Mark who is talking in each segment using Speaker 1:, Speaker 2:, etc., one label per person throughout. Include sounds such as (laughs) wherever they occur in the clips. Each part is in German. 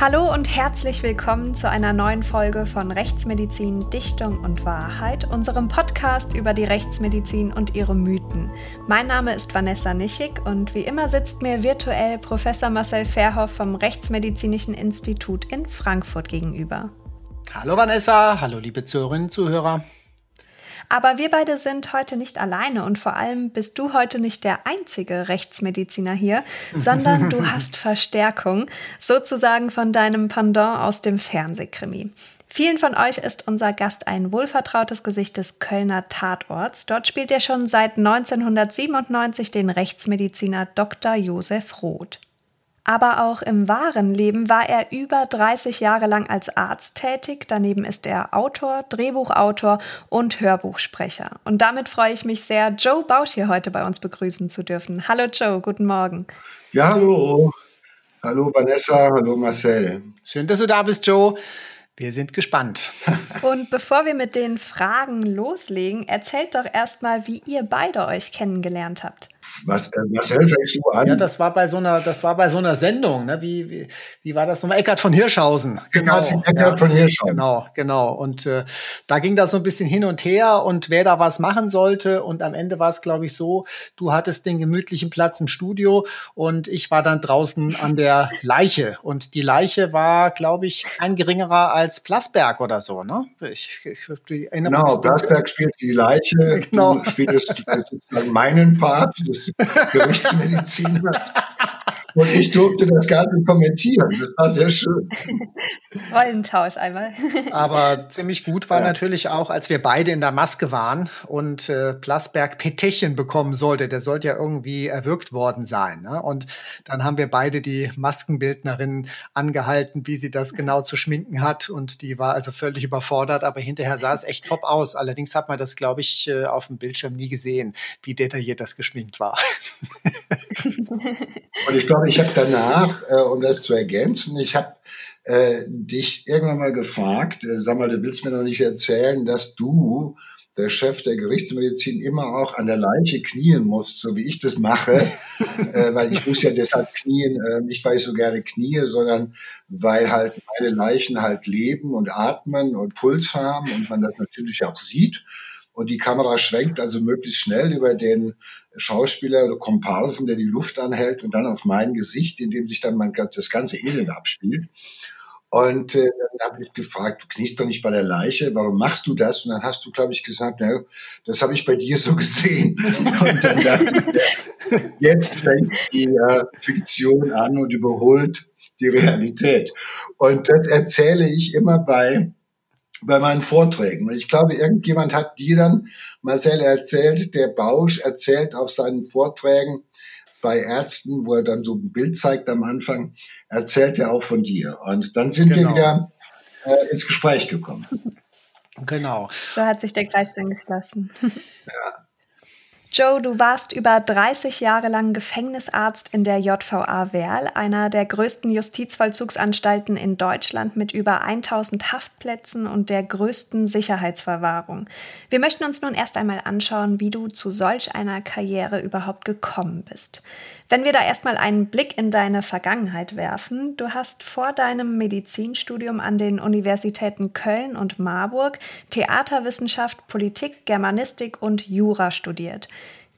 Speaker 1: Hallo und herzlich willkommen zu einer neuen Folge von Rechtsmedizin, Dichtung und Wahrheit, unserem Podcast über die Rechtsmedizin und ihre Mythen. Mein Name ist Vanessa Nischig und wie immer sitzt mir virtuell Professor Marcel Verhoff vom Rechtsmedizinischen Institut in Frankfurt gegenüber.
Speaker 2: Hallo Vanessa, hallo liebe Zuhörerinnen und Zuhörer.
Speaker 1: Aber wir beide sind heute nicht alleine und vor allem bist du heute nicht der einzige Rechtsmediziner hier, sondern du (laughs) hast Verstärkung, sozusagen von deinem Pendant aus dem Fernsehkrimi. Vielen von euch ist unser Gast ein wohlvertrautes Gesicht des Kölner Tatorts. Dort spielt er schon seit 1997 den Rechtsmediziner Dr. Josef Roth aber auch im wahren Leben war er über 30 Jahre lang als Arzt tätig. Daneben ist er Autor, Drehbuchautor und Hörbuchsprecher. Und damit freue ich mich sehr, Joe Bausch hier heute bei uns begrüßen zu dürfen. Hallo Joe, guten Morgen.
Speaker 3: Ja, hallo. Hallo Vanessa, hallo Marcel.
Speaker 2: Schön, dass du da bist, Joe. Wir sind gespannt. (laughs)
Speaker 1: Und bevor wir mit den Fragen loslegen, erzählt doch erstmal, wie ihr beide euch kennengelernt habt.
Speaker 3: Was, äh, Marcel, fängst du an?
Speaker 2: Ja, das war bei so einer, das war bei so einer Sendung, ne? Wie, wie, wie war das nochmal? Eckart von Hirschhausen.
Speaker 3: Genau, Eckart, Eckart ja, von Hirschhausen.
Speaker 2: Genau, genau. Und äh, da ging das so ein bisschen hin und her und wer da was machen sollte. Und am Ende war es, glaube ich, so, du hattest den gemütlichen Platz im Studio und ich war dann draußen an der Leiche. Und die Leiche war, glaube ich, ein geringerer als Plasberg oder so, ne? Ich,
Speaker 3: ich, ich genau, Plasberg spielt die Leiche, (laughs) genau. du spielst sozusagen meinen Part, das Gerichtsmediziner. Und ich durfte das Ganze kommentieren. Das war sehr schön. (laughs)
Speaker 1: Rollentausch einmal. (laughs)
Speaker 2: Aber ziemlich gut war ja. natürlich auch, als wir beide in der Maske waren und äh, Plasberg Petechien bekommen sollte. Der sollte ja irgendwie erwürgt worden sein. Ne? Und dann haben wir beide die Maskenbildnerin angehalten, wie sie das genau zu schminken hat. Und die war also völlig überfordert, aber hinterher sah es echt top aus. Allerdings hat man das, glaube ich, äh, auf dem Bildschirm nie gesehen, wie detailliert das geschminkt war.
Speaker 3: und ich glaube, ich habe danach, äh, um das zu ergänzen, ich habe äh, dich irgendwann mal gefragt, äh, sag mal, du willst mir noch nicht erzählen, dass du, der Chef der Gerichtsmedizin, immer auch an der Leiche knien musst, so wie ich das mache, (laughs) äh, weil ich muss ja deshalb knien, äh, nicht weil ich so gerne knie, sondern weil halt meine Leichen halt leben und atmen und Puls haben und man das natürlich auch sieht. Und die Kamera schwenkt also möglichst schnell über den Schauspieler oder Komparsen, der die Luft anhält und dann auf mein Gesicht, in dem sich dann mein, das ganze Elend abspielt. Und äh, dann habe ich gefragt, du kniest doch nicht bei der Leiche, warum machst du das? Und dann hast du, glaube ich, gesagt, na, das habe ich bei dir so gesehen. (laughs) Und dann dachte ich, jetzt fängt die äh, Fiktion an und überholt die Realität. Und das erzähle ich immer bei bei meinen Vorträgen. Und ich glaube, irgendjemand hat dir dann, Marcel, erzählt, der Bausch erzählt auf seinen Vorträgen bei Ärzten, wo er dann so ein Bild zeigt am Anfang, erzählt er auch von dir. Und dann sind genau. wir wieder äh, ins Gespräch gekommen.
Speaker 2: Genau.
Speaker 1: So hat sich der Kreis dann geschlossen. Ja. Joe, du warst über 30 Jahre lang Gefängnisarzt in der JVA Werl, einer der größten Justizvollzugsanstalten in Deutschland mit über 1000 Haftplätzen und der größten Sicherheitsverwahrung. Wir möchten uns nun erst einmal anschauen, wie du zu solch einer Karriere überhaupt gekommen bist. Wenn wir da erstmal einen Blick in deine Vergangenheit werfen, du hast vor deinem Medizinstudium an den Universitäten Köln und Marburg Theaterwissenschaft, Politik, Germanistik und Jura studiert.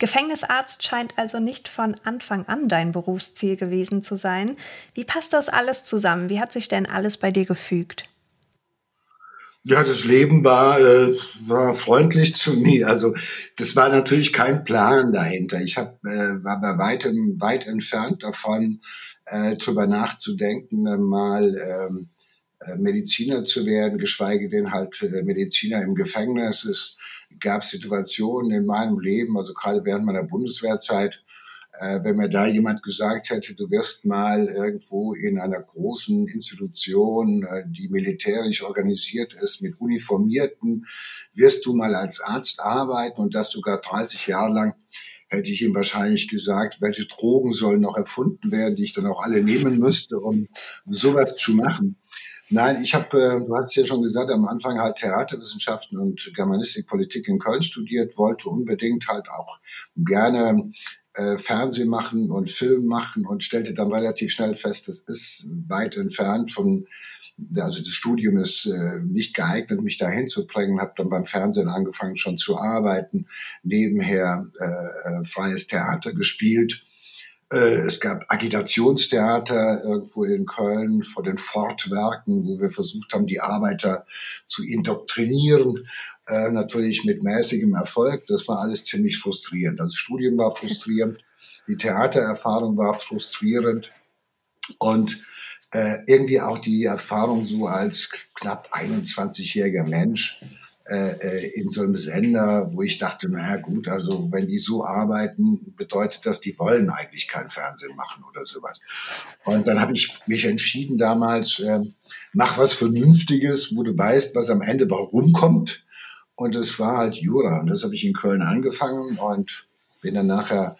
Speaker 1: Gefängnisarzt scheint also nicht von Anfang an dein Berufsziel gewesen zu sein. Wie passt das alles zusammen? Wie hat sich denn alles bei dir gefügt?
Speaker 3: Ja, das Leben war, äh, war freundlich zu mir. Also das war natürlich kein Plan dahinter. Ich hab, äh, war bei weitem weit entfernt davon, äh, drüber nachzudenken, äh, mal ähm, äh, Mediziner zu werden, geschweige denn halt äh, Mediziner im Gefängnis. Es gab Situationen in meinem Leben, also gerade während meiner Bundeswehrzeit, äh, wenn mir da jemand gesagt hätte, du wirst mal irgendwo in einer großen Institution, äh, die militärisch organisiert ist, mit Uniformierten, wirst du mal als Arzt arbeiten und das sogar 30 Jahre lang, hätte ich ihm wahrscheinlich gesagt, welche Drogen sollen noch erfunden werden, die ich dann auch alle nehmen müsste, um sowas zu machen. Nein, ich habe, äh, du hast es ja schon gesagt, am Anfang halt Theaterwissenschaften und Germanistik, Politik in Köln studiert, wollte unbedingt halt auch gerne äh, Fernsehen machen und Film machen und stellte dann relativ schnell fest, das ist weit entfernt von also das Studium ist äh, nicht geeignet, mich dahin zu bringen. Habe dann beim Fernsehen angefangen schon zu arbeiten, nebenher äh, äh, freies Theater gespielt. Äh, es gab Agitationstheater irgendwo in Köln vor den Fortwerken, wo wir versucht haben, die Arbeiter zu indoktrinieren äh, natürlich mit mäßigem Erfolg. Das war alles ziemlich frustrierend. Also das Studium war frustrierend, die Theatererfahrung war frustrierend und äh, irgendwie auch die Erfahrung so als knapp 21-jähriger Mensch äh, äh, in so einem Sender, wo ich dachte, naja gut, also wenn die so arbeiten, bedeutet das, die wollen eigentlich kein Fernsehen machen oder sowas. Und dann habe ich mich entschieden damals, äh, mach was Vernünftiges, wo du weißt, was am Ende warum kommt. Und es war halt Jura. Und das habe ich in Köln angefangen und bin dann nachher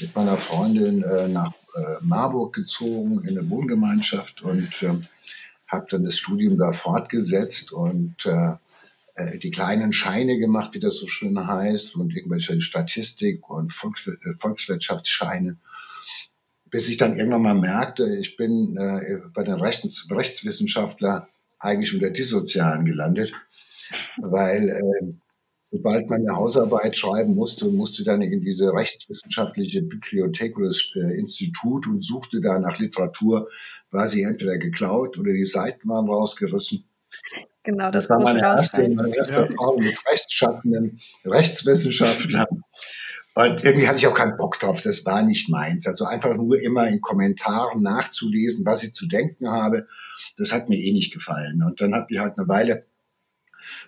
Speaker 3: mit meiner Freundin äh, nach äh, Marburg gezogen in eine Wohngemeinschaft und äh, habe dann das Studium da fortgesetzt und äh, äh, die kleinen Scheine gemacht, wie das so schön heißt, und irgendwelche Statistik und Volks äh, Volkswirtschaftsscheine, bis ich dann irgendwann mal merkte, ich bin äh, bei den Rechts Rechtswissenschaftler eigentlich unter Dissozialen gelandet weil äh, sobald man eine Hausarbeit schreiben musste, musste dann in diese rechtswissenschaftliche Bibliothek oder das äh, Institut und suchte da nach Literatur, war sie entweder geklaut oder die Seiten waren rausgerissen.
Speaker 1: Genau, das,
Speaker 3: das war meine erste, meine erste. Erfahrung mit rechtschaffenden Rechtswissenschaftlern. Und irgendwie hatte ich auch keinen Bock drauf, das war nicht meins. Also einfach nur immer in Kommentaren nachzulesen, was ich zu denken habe, das hat mir eh nicht gefallen. Und dann habe ich halt eine Weile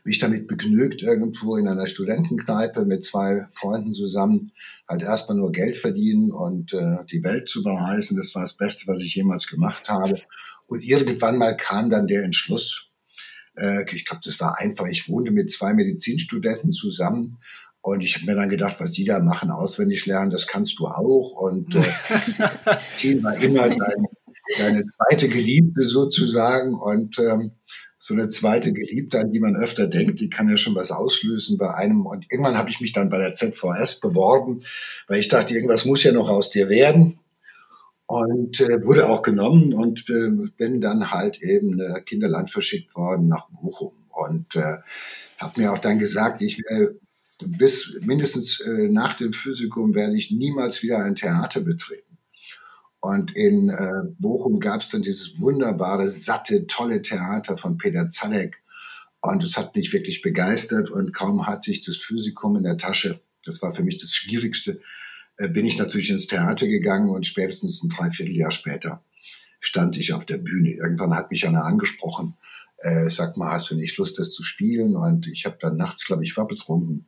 Speaker 3: mich damit begnügt, irgendwo in einer Studentenkneipe mit zwei Freunden zusammen halt erstmal nur Geld verdienen und äh, die Welt zu bereisen. Das war das Beste, was ich jemals gemacht habe. Und irgendwann mal kam dann der Entschluss. Äh, ich glaube, das war einfach. Ich wohnte mit zwei Medizinstudenten zusammen und ich habe mir dann gedacht, was die da machen, auswendig lernen, das kannst du auch. Und äh, (laughs) Team war immer dein, deine zweite Geliebte sozusagen. Und ähm, so eine zweite Geliebte, an die man öfter denkt, die kann ja schon was auslösen bei einem. Und irgendwann habe ich mich dann bei der ZVS beworben, weil ich dachte, irgendwas muss ja noch aus dir werden. Und äh, wurde auch genommen und äh, bin dann halt eben äh, Kinderland verschickt worden nach Bochum. Und äh, habe mir auch dann gesagt, ich werde bis mindestens äh, nach dem Physikum werde ich niemals wieder ein Theater betreten. Und in äh, Bochum gab es dann dieses wunderbare, satte, tolle Theater von Peter Zalek. Und es hat mich wirklich begeistert. Und kaum hatte ich das Physikum in der Tasche, das war für mich das Schwierigste, bin ich natürlich ins Theater gegangen und spätestens ein Dreivierteljahr später stand ich auf der Bühne. Irgendwann hat mich einer angesprochen, äh, sag mal, hast du nicht Lust, das zu spielen? Und ich habe dann nachts, glaube ich, war betrunken,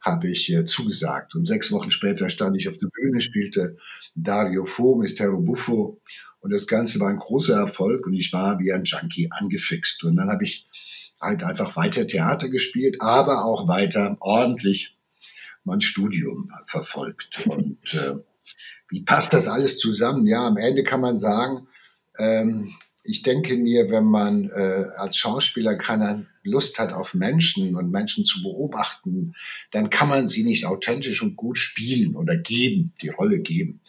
Speaker 3: habe ich äh, zugesagt. Und sechs Wochen später stand ich auf der Bühne, spielte Dario Fo, Mistero Buffo. Und das Ganze war ein großer Erfolg und ich war wie ein Junkie angefixt. Und dann habe ich halt einfach weiter Theater gespielt, aber auch weiter ordentlich mein Studium verfolgt. Und äh, wie passt das alles zusammen? Ja, am Ende kann man sagen, ähm, ich denke mir, wenn man äh, als Schauspieler keine Lust hat auf Menschen und Menschen zu beobachten, dann kann man sie nicht authentisch und gut spielen oder geben, die Rolle geben.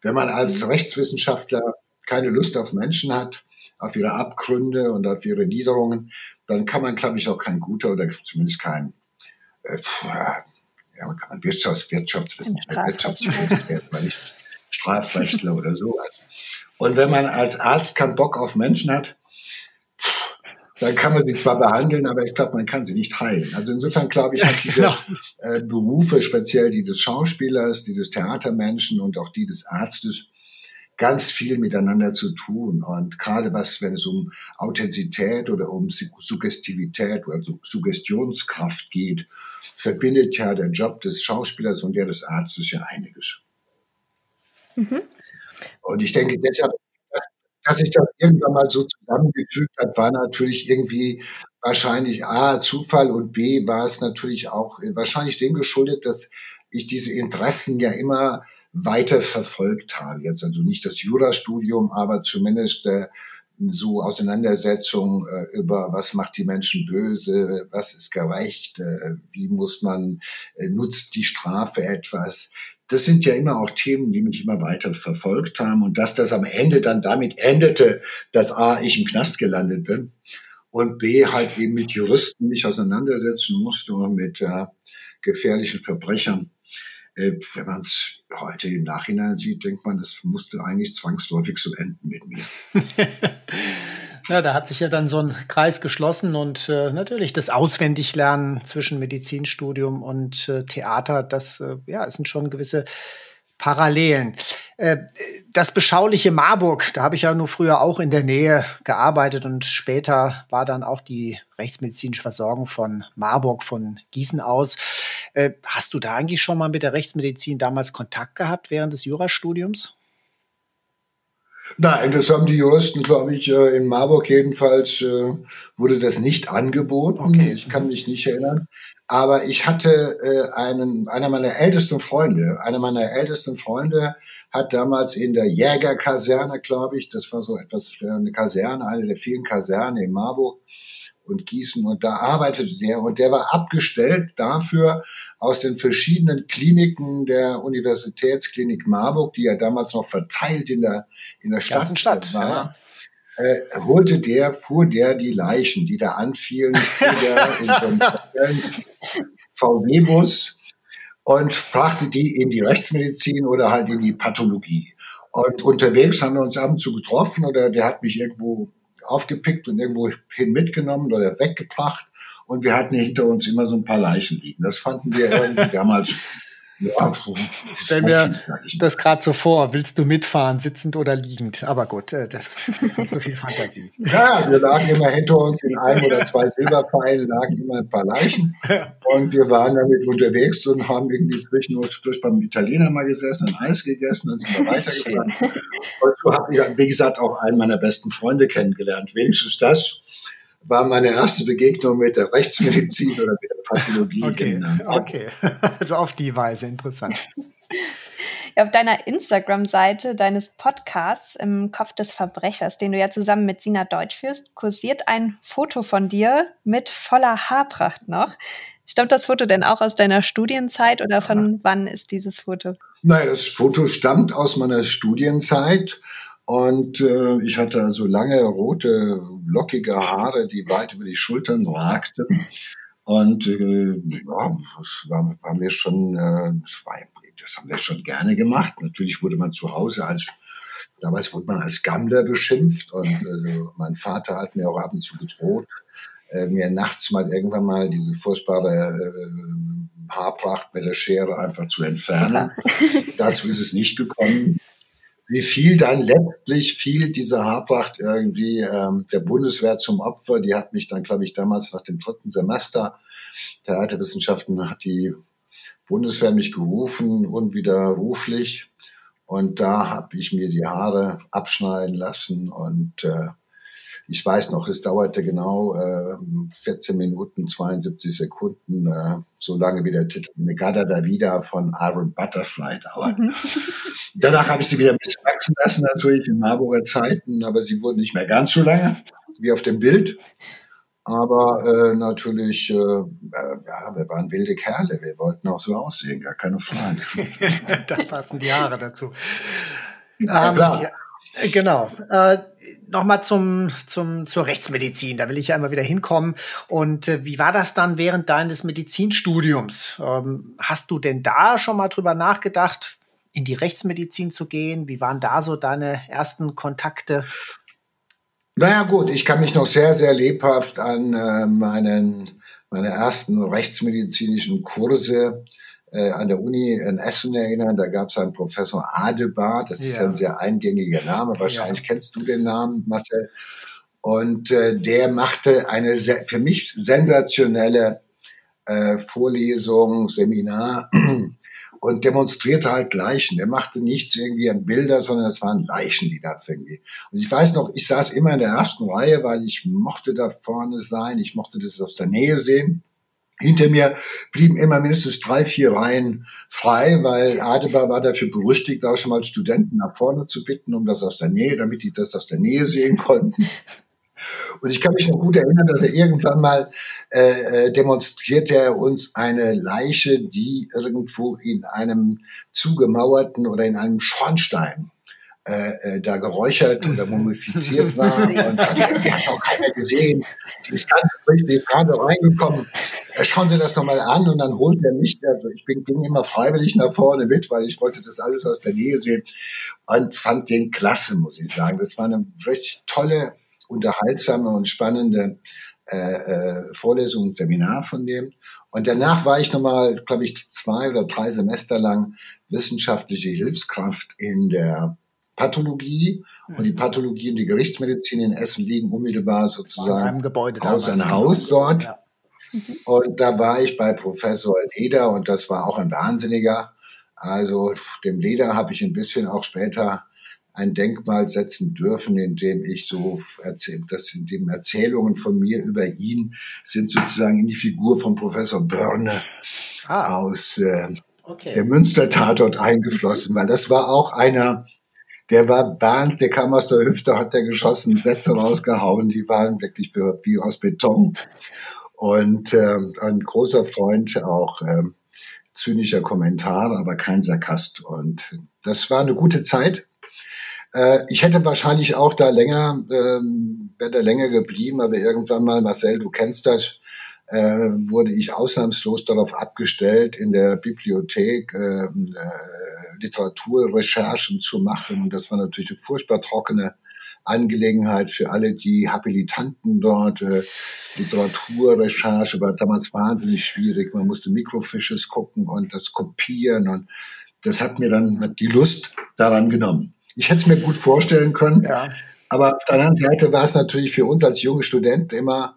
Speaker 3: Wenn man als mhm. Rechtswissenschaftler keine Lust auf Menschen hat, auf ihre Abgründe und auf ihre Niederungen, dann kann man, glaube ich, auch kein guter oder zumindest kein äh, ja, man kann man Wirtschafts Wirtschaftswissenschaftler, werden, aber nicht Strafrechtler oder so. Und wenn man als Arzt keinen Bock auf Menschen hat, dann kann man sie zwar behandeln, aber ich glaube, man kann sie nicht heilen. Also insofern glaube ich, hat (laughs) diese genau. äh, Berufe, speziell die des Schauspielers, die des Theatermenschen und auch die des Arztes, ganz viel miteinander zu tun. Und gerade was, wenn es um Authentizität oder um Suggestivität oder Suggestionskraft geht, verbindet ja der Job des Schauspielers und der des Arztes ja einiges. Mhm. Und ich denke deshalb, dass, dass sich das irgendwann mal so zusammengefügt hat, war natürlich irgendwie wahrscheinlich A, Zufall und B, war es natürlich auch äh, wahrscheinlich dem geschuldet, dass ich diese Interessen ja immer weiter verfolgt habe. Jetzt also nicht das Jurastudium, aber zumindest äh, so Auseinandersetzungen äh, über was macht die Menschen böse, was ist gerecht, äh, wie muss man, äh, nutzt die Strafe etwas das sind ja immer auch Themen, die mich immer weiter verfolgt haben. Und dass das am Ende dann damit endete, dass A, ich im Knast gelandet bin und B, halt eben mit Juristen mich auseinandersetzen musste und mit äh, gefährlichen Verbrechern. Äh, wenn man es heute im Nachhinein sieht, denkt man, das musste eigentlich zwangsläufig so enden mit mir. (laughs)
Speaker 2: Ja, da hat sich ja dann so ein Kreis geschlossen und äh, natürlich das Auswendiglernen zwischen Medizinstudium und äh, Theater, das äh, ja, es sind schon gewisse Parallelen. Äh, das beschauliche Marburg, da habe ich ja nur früher auch in der Nähe gearbeitet und später war dann auch die rechtsmedizinische Versorgung von Marburg von Gießen aus. Äh, hast du da eigentlich schon mal mit der Rechtsmedizin damals Kontakt gehabt während des Jurastudiums?
Speaker 3: Nein, das haben die Juristen, glaube ich, äh, in Marburg jedenfalls wurde das nicht angeboten. Okay. Ich kann mich nicht erinnern. Aber ich hatte äh, einen, einer meiner ältesten Freunde, einer meiner ältesten Freunde hat damals in der Jägerkaserne, glaube ich, das war so etwas eine Kaserne, eine der vielen Kasernen in Marburg und Gießen und da arbeitete der und der war abgestellt dafür, aus den verschiedenen Kliniken der Universitätsklinik Marburg, die ja damals noch verteilt in der, in der Stadt, Stadt war, ja. Äh, holte der, fuhr der die Leichen, die da anfielen, fuhr der (laughs) in so einem VW-Bus und brachte die in die Rechtsmedizin oder halt in die Pathologie. Und unterwegs haben wir uns ab und zu getroffen oder der hat mich irgendwo aufgepickt und irgendwo hin mitgenommen oder weggebracht und wir hatten hinter uns immer so ein paar Leichen liegen. Das fanden wir irgendwie (laughs) damals.
Speaker 2: Ja, Stell mir das gerade so vor. Willst du mitfahren, sitzend oder liegend? Aber gut, äh, das (laughs) hat so viel Fantasie.
Speaker 3: Ja, wir lagen immer hinter uns in einem oder zwei Silberpfeilen, lagen immer ein paar Leichen. Und wir waren damit unterwegs und haben irgendwie zwischendurch durch beim Italiener mal gesessen, ein Eis gegessen, dann sind wir weitergefahren. (laughs) Und so habe ich, wie gesagt, auch einen meiner besten Freunde kennengelernt. Wenigstens das war meine erste Begegnung mit der Rechtsmedizin oder mit der Pathologie. (laughs)
Speaker 2: Okay, in, okay. (laughs) also auf die Weise, interessant.
Speaker 1: auf deiner Instagram-Seite deines Podcasts im Kopf des Verbrechers, den du ja zusammen mit Sina Deutsch führst, kursiert ein Foto von dir mit voller Haarpracht noch. Stammt das Foto denn auch aus deiner Studienzeit oder von wann ist dieses Foto?
Speaker 3: Nein, das Foto stammt aus meiner Studienzeit und äh, ich hatte also lange, rote, lockige Haare, die weit über die Schultern ragten. Und äh, ja, das war, war mir schon, äh, das, war, das haben wir schon gerne gemacht. Natürlich wurde man zu Hause als Damals wurde man als Gammler beschimpft und äh, mein Vater hat mir auch ab und zu gedroht, äh, mir nachts mal irgendwann mal diese furchtbare äh, Haarpracht mit der Schere einfach zu entfernen. (laughs) Dazu ist es nicht gekommen wie viel dann letztlich fiel diese Haarpracht irgendwie ähm, der Bundeswehr zum Opfer. Die hat mich dann, glaube ich, damals nach dem dritten Semester Theaterwissenschaften hat die Bundeswehr mich gerufen, unwiderruflich. Und da habe ich mir die Haare abschneiden lassen und äh, ich weiß noch, es dauerte genau äh, 14 Minuten, 72 Sekunden, äh, so lange wie der Titel Negada da Vida von Iron Butterfly dauert. Mhm. (laughs) Danach habe ich sie wieder ein bisschen wachsen lassen, natürlich in Marburger Zeiten, aber sie wurden nicht mehr ganz so lange wie auf dem Bild. Aber äh, natürlich, äh, äh, ja, wir waren wilde Kerle, wir wollten auch so aussehen, gar keine Frage. (laughs)
Speaker 2: da passen die Haare dazu. Ja, ähm, ja, genau. Äh, Nochmal zum, zum, zur Rechtsmedizin, da will ich ja immer wieder hinkommen. Und äh, wie war das dann während deines Medizinstudiums? Ähm, hast du denn da schon mal drüber nachgedacht, in die Rechtsmedizin zu gehen? Wie waren da so deine ersten Kontakte?
Speaker 3: Naja gut, ich kann mich noch sehr, sehr lebhaft an äh, meinen, meine ersten rechtsmedizinischen Kurse äh, an der Uni in Essen erinnern. Da gab es einen Professor Adebar, das ja. ist ein sehr eingängiger Name. Wahrscheinlich ja. kennst du den Namen, Marcel. Und äh, der machte eine für mich sensationelle äh, Vorlesung, Seminar (clears throat) und demonstrierte halt Leichen. Der machte nichts irgendwie an Bilder, sondern es waren Leichen, die da irgendwie. Und ich weiß noch, ich saß immer in der ersten Reihe, weil ich mochte da vorne sein, ich mochte das aus der Nähe sehen. Hinter mir blieben immer mindestens drei, vier Reihen frei, weil Adebar war dafür berüchtigt, auch schon mal Studenten nach vorne zu bitten, um das aus der Nähe, damit die das aus der Nähe sehen konnten. Und ich kann mich noch gut erinnern, dass er irgendwann mal äh, äh demonstrierte er uns eine Leiche, die irgendwo in einem zugemauerten oder in einem Schornstein äh, äh, da geräuchert oder mumifiziert (laughs) war und hat, auch keiner gesehen. Die ist ganz frisch, die ist gerade reingekommen. Äh, schauen Sie das nochmal an und dann holt er mich, also ich bin, ging immer freiwillig nach vorne mit, weil ich wollte das alles aus der Nähe sehen und fand den klasse, muss ich sagen. Das war eine richtig tolle, unterhaltsame und spannende äh, äh, Vorlesung und Seminar von dem. Und danach war ich nochmal, glaube ich, zwei oder drei Semester lang wissenschaftliche Hilfskraft in der Pathologie und die mhm. Pathologie und die Gerichtsmedizin in Essen liegen unmittelbar sozusagen
Speaker 2: einem Gebäude
Speaker 3: Haus an Haus dort. Ja. Mhm. Und da war ich bei Professor Leder und das war auch ein Wahnsinniger. Also dem Leder habe ich ein bisschen auch später ein Denkmal setzen dürfen, in dem ich so erzählt, dass in dem Erzählungen von mir über ihn sind sozusagen in die Figur von Professor Börne ah. aus äh, okay. der Münster-Tatort eingeflossen, weil das war auch einer, der war Bernd, der kam aus der Hüfte, hat der geschossen, Sätze rausgehauen, die waren wirklich für, wie aus Beton. Und äh, ein großer Freund, auch äh, zynischer Kommentar, aber kein Sarkast. Und das war eine gute Zeit. Äh, ich hätte wahrscheinlich auch da länger, äh, wäre da länger geblieben, aber irgendwann mal, Marcel, du kennst das, äh, wurde ich ausnahmslos darauf abgestellt, in der Bibliothek äh, äh, Literaturrecherchen zu machen. Und das war natürlich eine furchtbar trockene Angelegenheit für alle die Habilitanten dort. Äh, Literaturrecherche war damals wahnsinnig schwierig. Man musste Mikrofisches gucken und das kopieren. Und das hat mir dann die Lust daran genommen. Ich hätte es mir gut vorstellen können. Ja. Aber auf der anderen Seite war es natürlich für uns als junge Studenten immer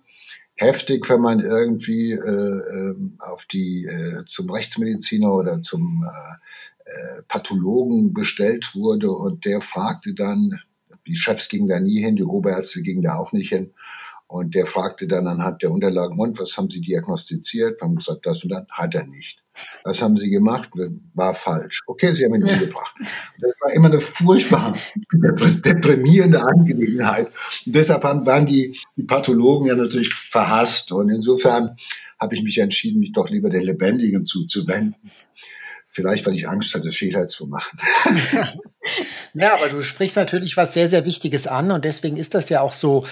Speaker 3: heftig, wenn man irgendwie äh, äh, auf die äh, zum Rechtsmediziner oder zum äh, äh, Pathologen bestellt wurde und der fragte dann, die Chefs gingen da nie hin, die Oberärzte gingen da auch nicht hin. Und der fragte dann anhand der Unterlagen, und was haben Sie diagnostiziert? Wir haben gesagt, das und das hat er nicht. Was haben Sie gemacht? War falsch. Okay, Sie haben ihn umgebracht. Das war immer eine furchtbar deprimierende Angelegenheit. Und deshalb waren die, die Pathologen ja natürlich verhasst. Und insofern habe ich mich entschieden, mich doch lieber den Lebendigen zuzuwenden. Vielleicht, weil ich Angst hatte, Fehler zu machen. (laughs)
Speaker 2: Ja, aber du sprichst natürlich was sehr, sehr Wichtiges an und deswegen ist das ja auch so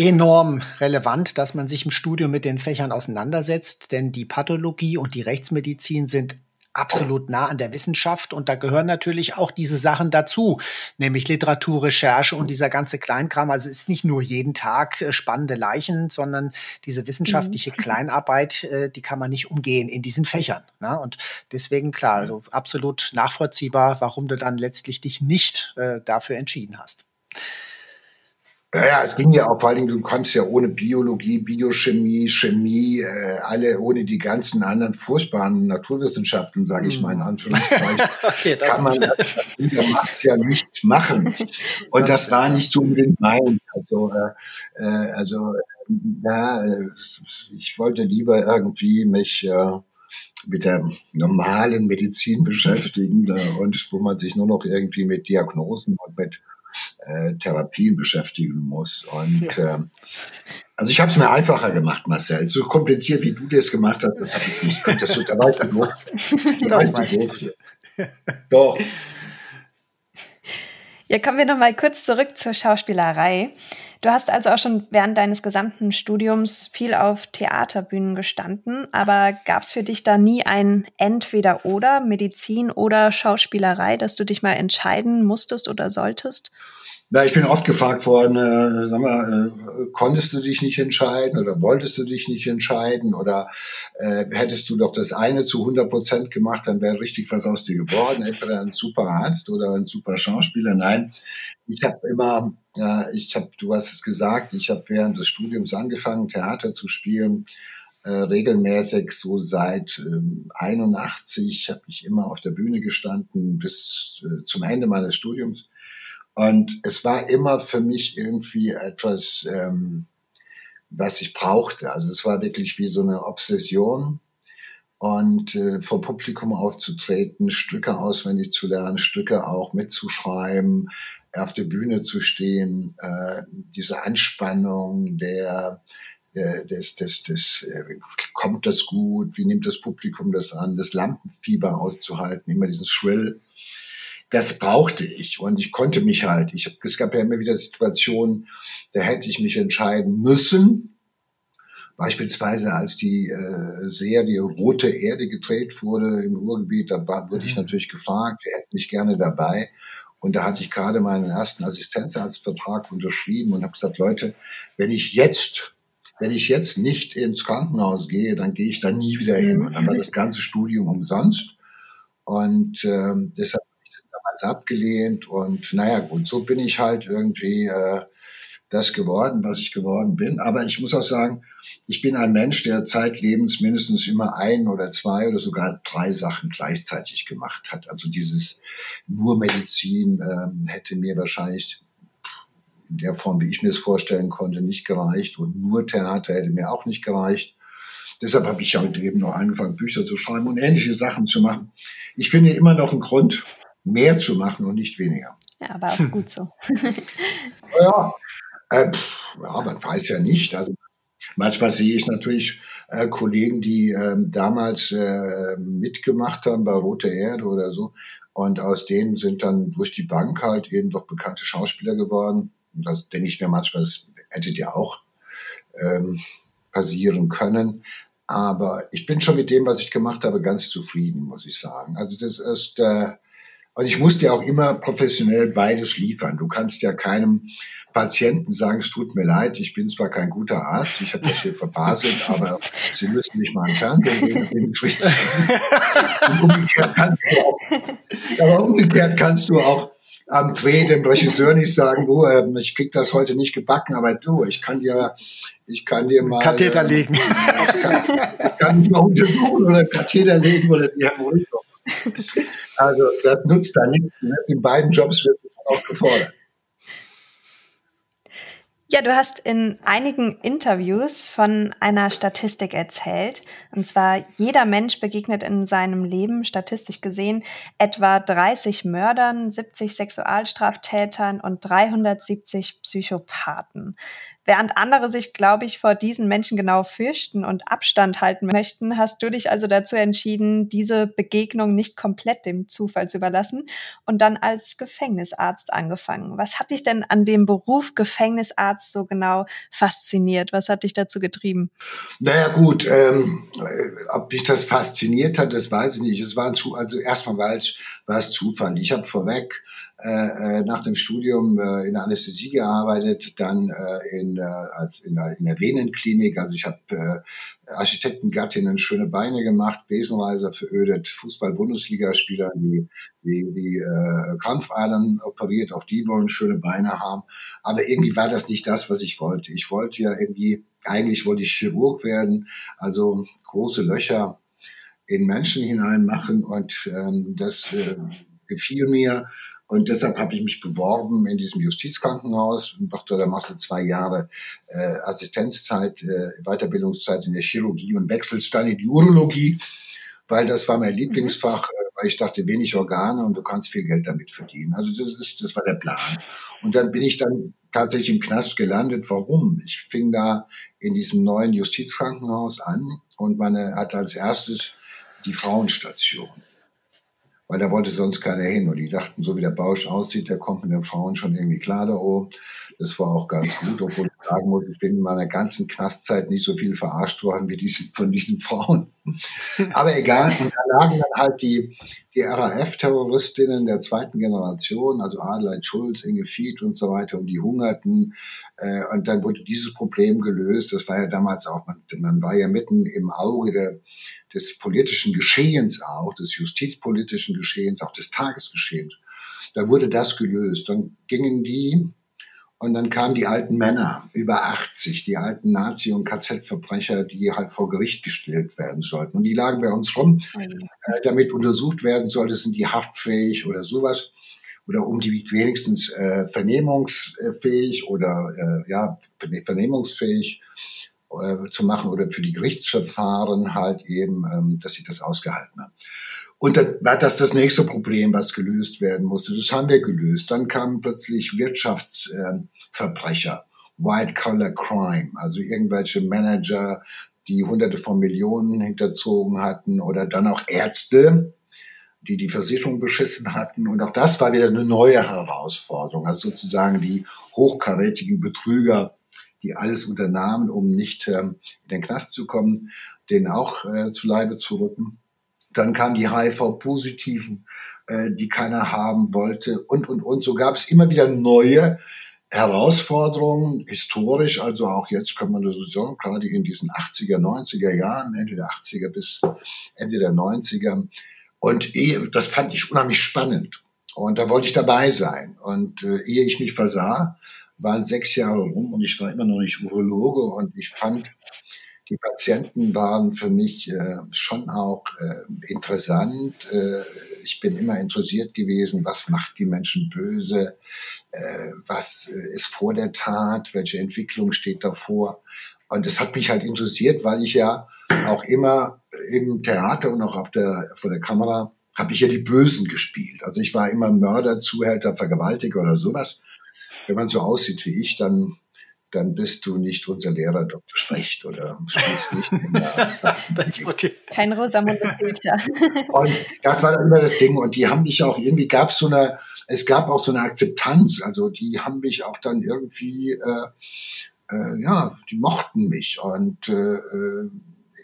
Speaker 2: enorm relevant, dass man sich im Studium mit den Fächern auseinandersetzt, denn die Pathologie und die Rechtsmedizin sind absolut nah an der Wissenschaft und da gehören natürlich auch diese Sachen dazu, nämlich Literaturrecherche und dieser ganze Kleinkram. Also es ist nicht nur jeden Tag äh, spannende Leichen, sondern diese wissenschaftliche mhm. (laughs) Kleinarbeit, äh, die kann man nicht umgehen in diesen Fächern. Ne? Und deswegen klar, also absolut nachvollziehbar, warum du dann letztlich dich nicht äh, dafür entschieden hast.
Speaker 3: Ja, es ging ja auch, vor allen Dingen, du kommst ja ohne Biologie, Biochemie, Chemie, äh, alle ohne die ganzen anderen furchtbaren Naturwissenschaften, sage ich mal in hm. Anführungszeichen, (laughs) okay, kann man der Macht ja nicht machen. (laughs) Und das war nicht so unbedingt meins. Also, äh, äh also ja, ich wollte lieber irgendwie mich äh, mit der normalen Medizin beschäftigen äh, und wo man sich nur noch irgendwie mit Diagnosen und mit äh, Therapien beschäftigen muss. Und ja. äh, also ich habe es mir einfacher gemacht, Marcel. So kompliziert, wie du das gemacht hast, das habe ich nicht. Dann doof. Da zu (laughs) doof.
Speaker 1: Doch. Ja, kommen wir noch mal kurz zurück zur Schauspielerei. Du hast also auch schon während deines gesamten Studiums viel auf Theaterbühnen gestanden, aber gab es für dich da nie ein Entweder-Oder, Medizin oder Schauspielerei, dass du dich mal entscheiden musstest oder solltest?
Speaker 3: Na, ich bin oft gefragt worden, äh, sag mal, äh, konntest du dich nicht entscheiden oder wolltest du dich nicht entscheiden oder äh, hättest du doch das eine zu 100 Prozent gemacht, dann wäre richtig was aus dir geworden, entweder ein super Arzt oder ein super Schauspieler. Nein, ich habe immer, ja, ich habe, du hast es gesagt, ich habe während des Studiums angefangen, Theater zu spielen. Äh, regelmäßig so seit ähm, 81 habe ich immer auf der Bühne gestanden bis äh, zum Ende meines Studiums. Und es war immer für mich irgendwie etwas, ähm, was ich brauchte. Also es war wirklich wie so eine Obsession. und äh, vor Publikum aufzutreten, Stücke auswendig zu lernen, Stücke auch mitzuschreiben, auf der Bühne zu stehen, äh, diese Anspannung der äh, das, das, das, äh, kommt das gut, wie nimmt das Publikum das an, das Lampenfieber auszuhalten, immer diesen Schrill. Das brauchte ich und ich konnte mich halt. Ich, es gab ja immer wieder Situationen, da hätte ich mich entscheiden müssen. Beispielsweise als die äh, Serie Rote Erde gedreht wurde im Ruhrgebiet, da war, wurde ich mhm. natürlich gefragt, wer hätte mich gerne dabei. Und da hatte ich gerade meinen ersten Assistenzarztvertrag unterschrieben und habe gesagt, Leute, wenn ich jetzt wenn ich jetzt nicht ins Krankenhaus gehe, dann gehe ich da nie wieder hin. Und dann war das ganze Studium umsonst. Und ähm, deshalb habe ich das damals abgelehnt. Und naja, gut, so bin ich halt irgendwie äh, das geworden, was ich geworden bin. Aber ich muss auch sagen, ich bin ein Mensch, der zeitlebens mindestens immer ein oder zwei oder sogar drei Sachen gleichzeitig gemacht hat. Also dieses nur Medizin ähm, hätte mir wahrscheinlich in der Form, wie ich mir es vorstellen konnte, nicht gereicht. Und nur Theater hätte mir auch nicht gereicht. Deshalb habe ich halt eben noch angefangen, Bücher zu schreiben und ähnliche Sachen zu machen. Ich finde immer noch einen Grund, mehr zu machen und nicht weniger.
Speaker 1: Ja, aber auch gut so.
Speaker 3: ja, äh, pff, ja, man weiß ja nicht. Also manchmal sehe ich natürlich äh, Kollegen, die äh, damals äh, mitgemacht haben bei Rote Erde oder so. Und aus denen sind dann durch die Bank halt eben doch bekannte Schauspieler geworden. Und das denke ich mir manchmal, das hätte ja auch ähm, passieren können. Aber ich bin schon mit dem, was ich gemacht habe, ganz zufrieden, muss ich sagen. Also das ist, äh, und ich musste ja auch immer professionell beides liefern. Du kannst ja keinem Patienten sagen, es tut mir leid, ich bin zwar kein guter Arzt, ich habe das hier verbaselt, (laughs) aber Sie müssen mich mal im Fernsehen gehen, umgekehrt kannst du auch, aber umgekehrt kannst du auch am Dreh dem Regisseur nicht sagen, du, äh, ich krieg das heute nicht gebacken, aber du, ich kann dir, ich kann dir mal
Speaker 2: Katheter äh, legen.
Speaker 3: Ich kann, ich kann dich mal untersuchen oder Katheter legen oder die Hämorrhoiden. (laughs) Also das nutzt da nichts. In beiden Jobs wird auch gefordert.
Speaker 1: Ja, du hast in einigen Interviews von einer Statistik erzählt. Und zwar, jeder Mensch begegnet in seinem Leben, statistisch gesehen, etwa 30 Mördern, 70 Sexualstraftätern und 370 Psychopathen. Während andere sich, glaube ich, vor diesen Menschen genau fürchten und Abstand halten möchten, hast du dich also dazu entschieden, diese Begegnung nicht komplett dem Zufall zu überlassen und dann als Gefängnisarzt angefangen. Was hat dich denn an dem Beruf Gefängnisarzt so genau fasziniert? Was hat dich dazu getrieben?
Speaker 3: Naja gut, ähm, ob mich das fasziniert hat, das weiß ich nicht. Es war zu, also erstmal war es, war es Zufall. Ich habe vorweg äh, äh, nach dem Studium äh, in der Anästhesie gearbeitet, dann äh, in, äh, als in, der, in der Venenklinik. Also ich habe äh, Architektengattinnen schöne Beine gemacht, Besenreiser verödet, Fußball-Bundesligaspieler, die die, die äh, Krampfadern operiert, auch die wollen schöne Beine haben. Aber irgendwie war das nicht das, was ich wollte. Ich wollte ja irgendwie, eigentlich wollte ich Chirurg werden, also große Löcher in Menschen hinein machen und ähm, das äh, gefiel mir. Und deshalb habe ich mich beworben in diesem Justizkrankenhaus und dachte, da machst du zwei Jahre äh, Assistenzzeit, äh, Weiterbildungszeit in der Chirurgie und wechselst dann in die Urologie, weil das war mein mhm. Lieblingsfach, äh, weil ich dachte, wenig Organe und du kannst viel Geld damit verdienen. Also das, ist, das war der Plan. Und dann bin ich dann tatsächlich im Knast gelandet. Warum? Ich fing da in diesem neuen Justizkrankenhaus an und meine hatte als erstes die Frauenstation weil da wollte sonst keiner hin. Und die dachten, so wie der Bausch aussieht, der kommt mit den Frauen schon irgendwie klar da oben. Das war auch ganz gut, obwohl ich sagen muss, ich bin in meiner ganzen Knastzeit nicht so viel verarscht worden wie diese, von diesen Frauen. Aber egal, und da lagen dann halt die, die RAF-Terroristinnen der zweiten Generation, also Adelheid Schulz, Inge Fied und so weiter, und die hungerten. Äh, und dann wurde dieses Problem gelöst. Das war ja damals auch, man, man war ja mitten im Auge der, des politischen Geschehens auch, des justizpolitischen Geschehens, auch des Tagesgeschehens. Da wurde das gelöst. Dann gingen die und dann kamen die alten Männer, über 80, die alten Nazi- und KZ-Verbrecher, die halt vor Gericht gestellt werden sollten. Und die lagen bei uns rum, äh, damit untersucht werden sollte, sind die haftfähig oder sowas. Oder um die wenigstens äh, vernehmungsfähig oder äh, ja, vernehmungsfähig äh, zu machen oder für die Gerichtsverfahren halt eben, ähm, dass ich das ausgehalten habe. Und dann war das das nächste Problem, was gelöst werden musste. Das haben wir gelöst. Dann kamen plötzlich Wirtschaftsverbrecher, White-Collar Crime, also irgendwelche Manager, die Hunderte von Millionen hinterzogen hatten oder dann auch Ärzte, die die Versicherung beschissen hatten. Und auch das war wieder eine neue Herausforderung. Also sozusagen die hochkarätigen Betrüger, die alles unternahmen, um nicht ähm, in den Knast zu kommen, denen auch äh, zu Leibe zu rücken. Dann kamen die HIV-Positiven, äh, die keiner haben wollte und, und, und. So gab es immer wieder neue Herausforderungen, historisch, also auch jetzt kann man das so sagen, gerade in diesen 80er, 90er Jahren, Ende der 80er bis Ende der 90er. Und ehe, das fand ich unheimlich spannend. Und da wollte ich dabei sein. Und äh, ehe ich mich versah, waren sechs Jahre rum und ich war immer noch nicht Urologe und ich fand die Patienten waren für mich äh, schon auch äh, interessant. Äh, ich bin immer interessiert gewesen, was macht die Menschen böse, äh, was äh, ist vor der Tat, welche Entwicklung steht davor. Und das hat mich halt interessiert, weil ich ja auch immer im Theater und auch auf der, vor der Kamera habe ich ja die Bösen gespielt. Also ich war immer Mörder, Zuhälter, Vergewaltiger oder sowas. Wenn man so aussieht wie ich, dann dann bist du nicht unser Lehrer Dr. Specht oder spielst nicht in der (laughs)
Speaker 1: Kein Rosamunde Pilcher. (laughs)
Speaker 3: Und das war dann immer das Ding. Und die haben mich auch, irgendwie gab es so eine, es gab auch so eine Akzeptanz. Also die haben mich auch dann irgendwie, äh, äh, ja, die mochten mich. Und äh, äh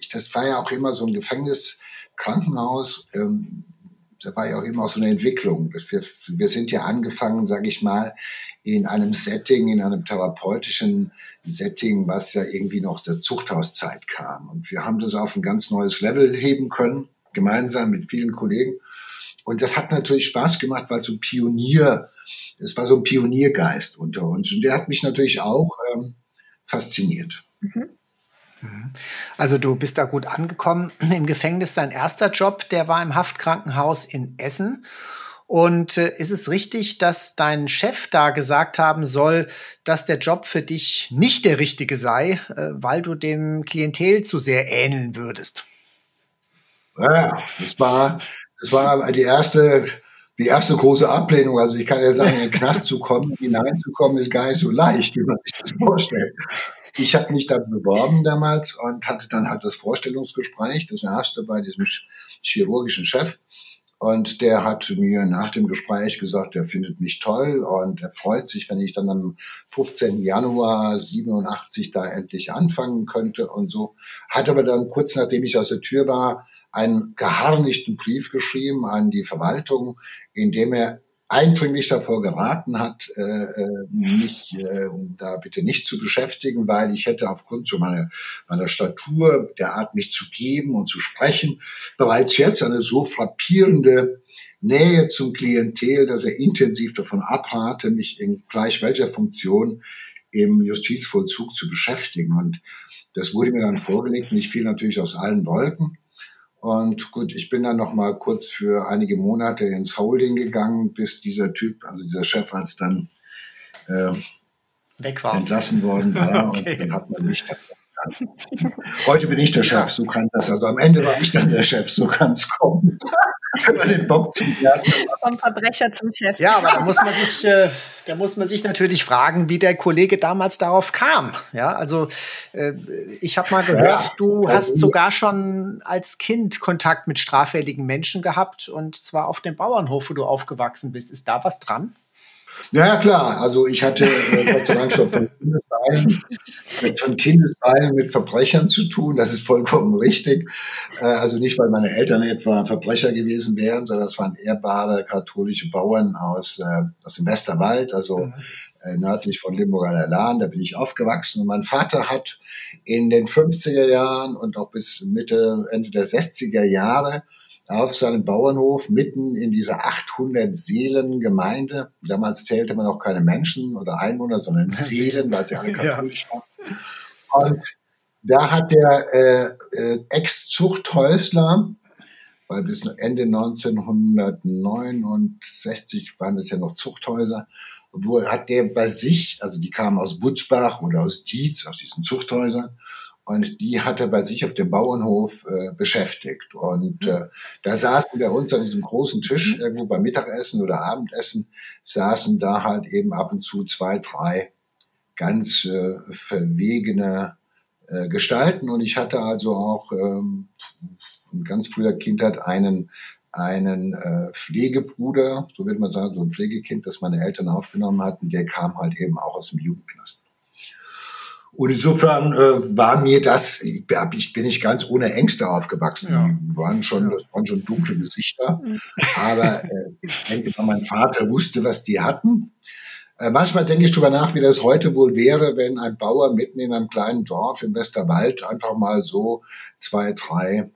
Speaker 3: ich, das war ja auch immer so ein Gefängnis, Krankenhaus. Ähm, da war ja auch immer auch so eine Entwicklung. Wir, wir sind ja angefangen, sage ich mal, in einem Setting, in einem therapeutischen Setting, was ja irgendwie noch aus der Zuchthauszeit kam. Und wir haben das auf ein ganz neues Level heben können, gemeinsam mit vielen Kollegen. Und das hat natürlich Spaß gemacht, weil so ein Pionier, es war so ein Pioniergeist unter uns. Und der hat mich natürlich auch ähm, fasziniert.
Speaker 2: Mhm. Also du bist da gut angekommen im Gefängnis. Dein erster Job, der war im Haftkrankenhaus in Essen. Und äh, ist es richtig, dass dein Chef da gesagt haben soll, dass der Job für dich nicht der richtige sei, äh, weil du dem Klientel zu sehr ähneln würdest?
Speaker 3: Ja, das war, das war die erste, die erste große Ablehnung. Also ich kann ja sagen, in den Knast zu kommen, hineinzukommen, ist gar nicht so leicht, wie man sich das vorstellt. Ich habe mich da beworben damals und hatte dann halt das Vorstellungsgespräch, das erste bei diesem chirurgischen Chef. Und der hat mir nach dem Gespräch gesagt, er findet mich toll und er freut sich, wenn ich dann am 15. Januar 87 da endlich anfangen könnte und so. Hat aber dann kurz nachdem ich aus der Tür war, einen geharnischten Brief geschrieben an die Verwaltung, in dem er eindringlich davor geraten hat, äh, äh, mich äh, da bitte nicht zu beschäftigen, weil ich hätte aufgrund so meiner, meiner Statur, der Art, mich zu geben und zu sprechen, bereits jetzt eine so frappierende Nähe zum Klientel, dass er intensiv davon abrate, mich in gleich welcher Funktion im Justizvollzug zu beschäftigen. Und das wurde mir dann vorgelegt und ich fiel natürlich aus allen Wolken. Und gut, ich bin dann noch mal kurz für einige Monate ins Holding gegangen, bis dieser Typ, also dieser Chef, als dann äh, weg war, entlassen worden war. (laughs) okay. Und dann hat man mich dann Heute bin ich der Chef, so kann das. Also am Ende war ich dann der Chef, so kann es kommen.
Speaker 1: den Bock zum Vom Verbrecher zum Chef.
Speaker 2: Ja, aber da muss man sich, äh, da muss man sich natürlich fragen, wie der Kollege damals darauf kam. Ja, also äh, ich habe mal gehört, ja, du hast sogar schon als Kind Kontakt mit straffälligen Menschen gehabt und zwar auf dem Bauernhof, wo du aufgewachsen bist. Ist da was dran?
Speaker 3: Ja, klar. Also ich hatte äh, Gott sei Dank schon von (laughs) Kindesbeinen, mit, von Kindesbeinen mit Verbrechern zu tun. Das ist vollkommen richtig. Äh, also nicht, weil meine Eltern etwa Verbrecher gewesen wären, sondern das waren ehrbare katholische Bauern aus, äh, aus dem Westerwald, also mhm. äh, nördlich von Limburg an der Lahn. Da bin ich aufgewachsen. Und mein Vater hat in den 50er Jahren und auch bis Mitte, Ende der 60er Jahre auf seinem Bauernhof mitten in dieser 800 Seelen Gemeinde. Damals zählte man auch keine Menschen oder Einwohner, sondern (laughs) Seelen, weil sie alle katholisch ja. waren. Und da hat der äh, äh, Ex-Zuchthäusler, weil bis Ende 1969 waren es ja noch Zuchthäuser, wo hat der bei sich, also die kamen aus Butzbach oder aus Dietz, aus diesen Zuchthäusern, und die hat er bei sich auf dem Bauernhof äh, beschäftigt. Und mhm. äh, da saßen wir uns an diesem großen Tisch, mhm. irgendwo beim Mittagessen oder Abendessen, saßen da halt eben ab und zu zwei, drei ganz äh, verwegene äh, Gestalten. Und ich hatte also auch ähm, von ganz früher Kindheit einen einen äh, Pflegebruder, so wird man sagen, so ein Pflegekind, das meine Eltern aufgenommen hatten, der kam halt eben auch aus dem Jugendknast. Und insofern äh, war mir das, ich, ich bin nicht ganz ohne Ängste aufgewachsen. Ja. Die waren schon, das waren schon dunkle Gesichter. Mhm. Aber äh, ich denke, mein Vater wusste, was die hatten. Äh, manchmal denke ich drüber nach, wie das heute wohl wäre, wenn ein Bauer mitten in einem kleinen Dorf im Westerwald einfach mal so zwei, drei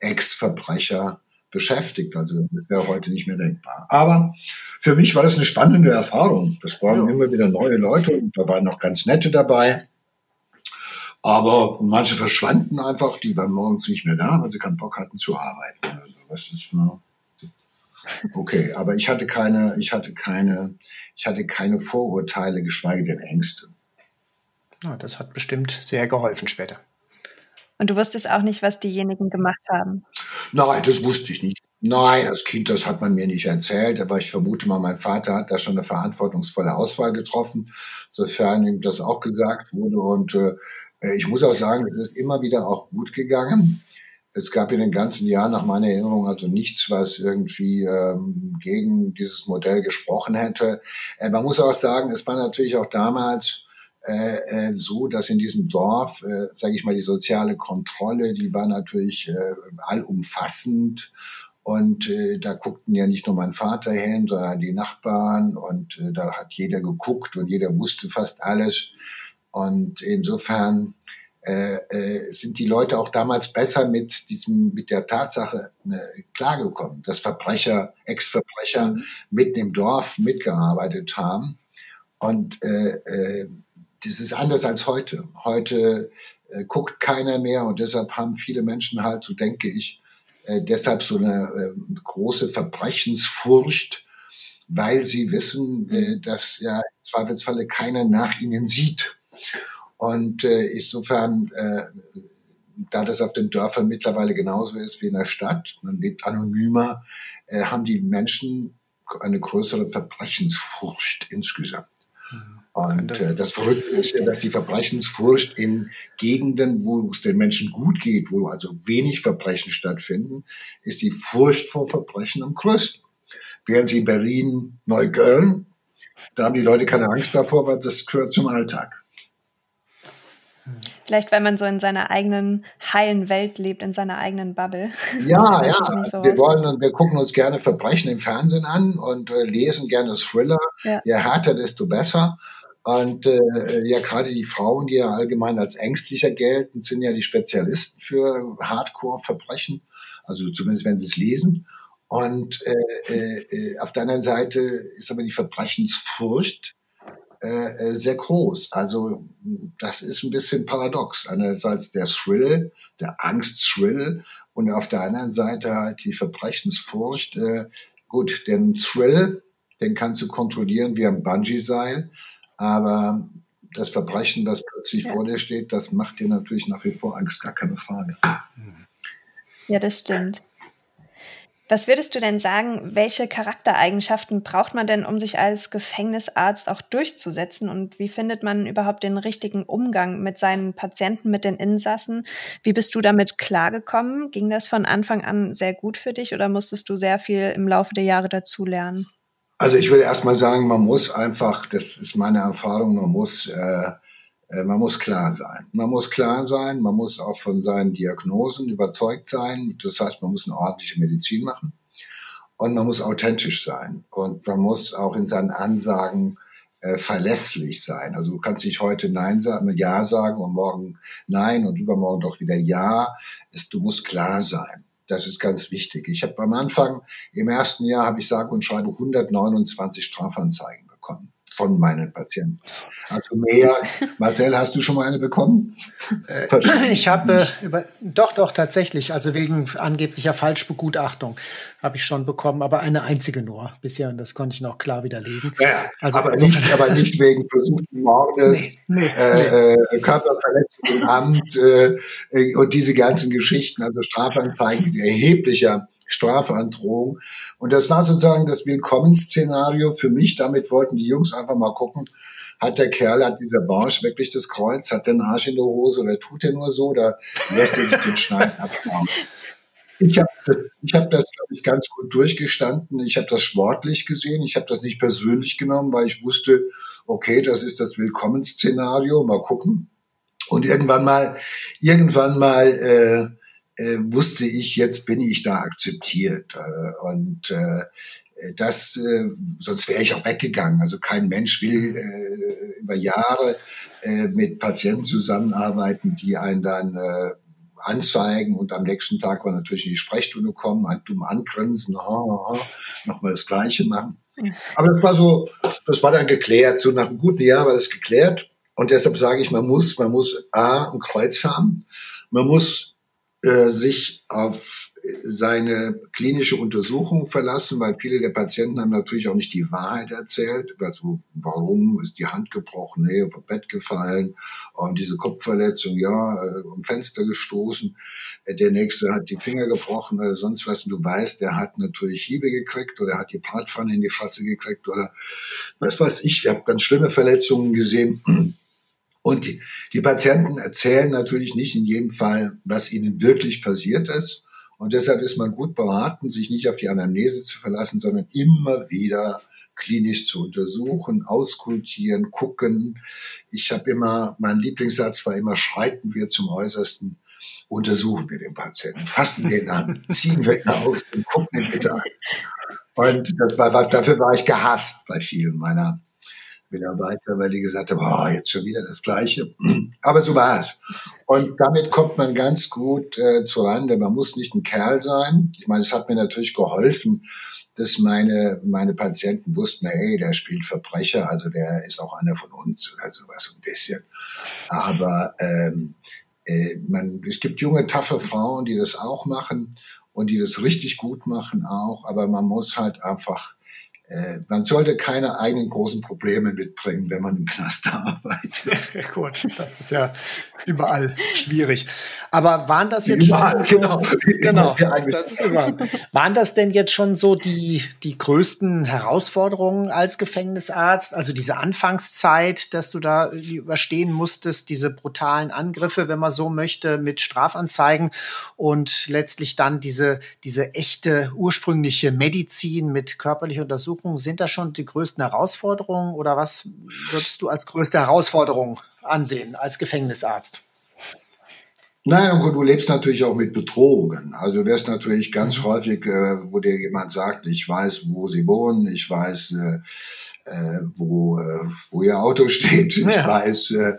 Speaker 3: Ex-Verbrecher beschäftigt. Also das wäre heute nicht mehr denkbar. Aber für mich war das eine spannende Erfahrung. Das waren ja. immer wieder neue Leute und da waren noch ganz nette dabei. Aber manche verschwanden einfach, die waren morgens nicht mehr da, weil sie keinen Bock hatten zu arbeiten. Also das ist ne? okay. Aber ich hatte keine, ich hatte keine, ich hatte keine Vorurteile, geschweige denn Ängste.
Speaker 2: Ja, das hat bestimmt sehr geholfen später.
Speaker 1: Und du wusstest auch nicht, was diejenigen gemacht haben?
Speaker 3: Nein, das wusste ich nicht. Nein, als Kind, das hat man mir nicht erzählt, aber ich vermute mal, mein Vater hat da schon eine verantwortungsvolle Auswahl getroffen, sofern ihm das auch gesagt wurde. Und äh, äh, ich muss auch sagen, es ist immer wieder auch gut gegangen. Es gab in den ganzen Jahren nach meiner Erinnerung also nichts, was irgendwie ähm, gegen dieses Modell gesprochen hätte. Äh, man muss auch sagen, es war natürlich auch damals äh, äh, so, dass in diesem Dorf, äh, sage ich mal, die soziale Kontrolle, die war natürlich äh, allumfassend. Und äh, da guckten ja nicht nur mein Vater hin, sondern die Nachbarn. Und äh, da hat jeder geguckt und jeder wusste fast alles. Und insofern äh, äh, sind die Leute auch damals besser mit diesem, mit der Tatsache äh, klargekommen, dass Verbrecher, Ex-Verbrecher mhm. mitten im Dorf mitgearbeitet haben. Und äh, äh, das ist anders als heute. Heute äh, guckt keiner mehr und deshalb haben viele Menschen halt, so denke ich, äh, deshalb so eine äh, große Verbrechensfurcht, weil sie wissen, äh, dass ja im Zweifelsfalle keiner nach ihnen sieht. Und äh, insofern, äh, da das auf den Dörfern mittlerweile genauso ist wie in der Stadt, man lebt anonymer, äh, haben die Menschen eine größere Verbrechensfurcht insgesamt. Mhm. Und äh, das Verrückte ist ja, dass die Verbrechensfurcht in Gegenden, wo es den Menschen gut geht, wo also wenig Verbrechen stattfinden, ist die Furcht vor Verbrechen am größten. Während sie in Berlin, Neukölln, da haben die Leute keine Angst davor, weil das gehört zum Alltag.
Speaker 1: Vielleicht, weil man so in seiner eigenen heilen Welt lebt, in seiner eigenen Bubble.
Speaker 3: Ja, (laughs) ja. So wir wollen und wir gucken uns gerne Verbrechen im Fernsehen an und äh, lesen gerne Thriller. Ja. Je härter, desto besser. Und äh, ja, gerade die Frauen, die ja allgemein als ängstlicher gelten, sind ja die Spezialisten für Hardcore-Verbrechen. Also zumindest wenn sie es lesen. Und äh, äh, äh auf der anderen Seite ist aber die Verbrechensfurcht äh, äh, sehr groß. Also das ist ein bisschen paradox. Einerseits der Thrill, der Angst-Thrill und auf der anderen Seite halt die Verbrechensfurcht. Äh, gut, den Thrill, den kannst du kontrollieren wie ein Bungee-Seil, aber das Verbrechen, das plötzlich ja. vor dir steht, das macht dir natürlich nach wie vor Angst, gar keine Frage.
Speaker 1: Ja, das stimmt. Was würdest du denn sagen, welche Charaktereigenschaften braucht man denn, um sich als Gefängnisarzt auch durchzusetzen? Und wie findet man überhaupt den richtigen Umgang mit seinen Patienten, mit den Insassen? Wie bist du damit klargekommen? Ging das von Anfang an sehr gut für dich oder musstest du sehr viel im Laufe der Jahre dazulernen?
Speaker 3: Also ich würde erst mal sagen, man muss einfach, das ist meine Erfahrung, man muss äh, man muss klar sein. Man muss klar sein, man muss auch von seinen Diagnosen überzeugt sein. Das heißt, man muss eine ordentliche Medizin machen und man muss authentisch sein und man muss auch in seinen Ansagen äh, verlässlich sein. Also du kannst nicht heute Nein sagen, Ja sagen und morgen Nein und übermorgen doch wieder Ja. Du musst klar sein. Das ist ganz wichtig. Ich habe am Anfang, im ersten Jahr, habe ich sage und schreibe 129 Strafanzeigen bekommen von meinen Patienten. Also mehr. (laughs) Marcel, hast du schon mal eine bekommen?
Speaker 2: Äh, ich habe äh, doch, doch tatsächlich. Also wegen angeblicher Falschbegutachtung habe ich schon bekommen, aber eine einzige nur bisher und das konnte ich noch klar widerlegen.
Speaker 3: Ja, also aber, nicht, aber nicht wegen (laughs) versuchten Mordes, nee, nee, äh, nee. Äh, Körperverletzung im Amt äh, und diese ganzen Geschichten, also Strafanzeigen mit erheblicher Strafandrohung. Und das war sozusagen das Willkommensszenario für mich. Damit wollten die Jungs einfach mal gucken, hat der Kerl, hat dieser Barsch wirklich das Kreuz, hat den Arsch in der Hose oder tut er nur so oder lässt er sich den Schneiden (laughs) abschauen? Ich habe das, ich hab das glaube ich, ganz gut durchgestanden. Ich habe das sportlich gesehen. Ich habe das nicht persönlich genommen, weil ich wusste, okay, das ist das Willkommensszenario. Mal gucken. Und irgendwann mal, irgendwann mal äh, äh, wusste ich, jetzt bin ich da akzeptiert. Äh, und äh, das, äh, sonst wäre ich auch weggegangen. Also kein Mensch will äh, über Jahre äh, mit Patienten zusammenarbeiten, die einen dann äh, anzeigen und am nächsten Tag war natürlich in die Sprechstunde kommen, ein dumm angrinsen, ha, ha, nochmal das Gleiche machen. Aber das war so, das war dann geklärt. So nach einem guten Jahr war das geklärt. Und deshalb sage ich, man muss, man muss A, ein Kreuz haben. Man muss äh, sich auf seine klinische Untersuchung verlassen, weil viele der Patienten haben natürlich auch nicht die Wahrheit erzählt. Also warum ist die Hand gebrochen? Nee, vom Bett gefallen. Und diese Kopfverletzung, ja, äh, um Fenster gestoßen. Der nächste hat die Finger gebrochen oder sonst was. Und du weißt, der hat natürlich Hiebe gekriegt oder hat die Bratpfanne in die Fresse gekriegt oder was weiß ich. Ich habe ganz schlimme Verletzungen gesehen. Und die, die Patienten erzählen natürlich nicht in jedem Fall, was ihnen wirklich passiert ist. Und deshalb ist man gut beraten, sich nicht auf die Anamnese zu verlassen, sondern immer wieder klinisch zu untersuchen, auskultieren, gucken. Ich habe immer, mein Lieblingssatz war immer, schreiten wir zum Äußersten, untersuchen wir den Patienten, fassen wir ihn an, (laughs) ziehen wir ihn aus und gucken ihn bitte an. Und das war, dafür war ich gehasst bei vielen meiner Mitarbeiter, weil die gesagt haben, oh, jetzt schon wieder das Gleiche. (clears throat) Aber so war es. Und damit kommt man ganz gut äh, zurande. Man muss nicht ein Kerl sein. Ich meine, es hat mir natürlich geholfen, dass meine, meine Patienten wussten, hey, der spielt Verbrecher, also der ist auch einer von uns oder sowas ein bisschen. Aber ähm, äh, man, es gibt junge, taffe Frauen, die das auch machen und die das richtig gut machen auch. Aber man muss halt einfach man sollte keine eigenen großen Probleme mitbringen, wenn man im Knast (laughs) arbeitet. (laughs)
Speaker 2: Gut, das ist ja überall schwierig. Aber waren das jetzt
Speaker 3: überall,
Speaker 2: schon
Speaker 3: so,
Speaker 2: genau, genau das. Waren das denn jetzt schon so die, die größten Herausforderungen als Gefängnisarzt? Also diese Anfangszeit, dass du da überstehen musstest, diese brutalen Angriffe, wenn man so möchte, mit Strafanzeigen und letztlich dann diese, diese echte ursprüngliche Medizin mit körperlicher Untersuchung sind das schon die größten Herausforderungen oder was würdest du als größte Herausforderung ansehen als Gefängnisarzt?
Speaker 3: Nein, gut, du lebst natürlich auch mit Bedrohungen. Also du wirst natürlich ganz mhm. häufig, äh, wo dir jemand sagt, ich weiß, wo sie wohnen, ich weiß, äh, äh wo, äh, wo ihr Auto (laughs) steht, ich ja. weiß, äh,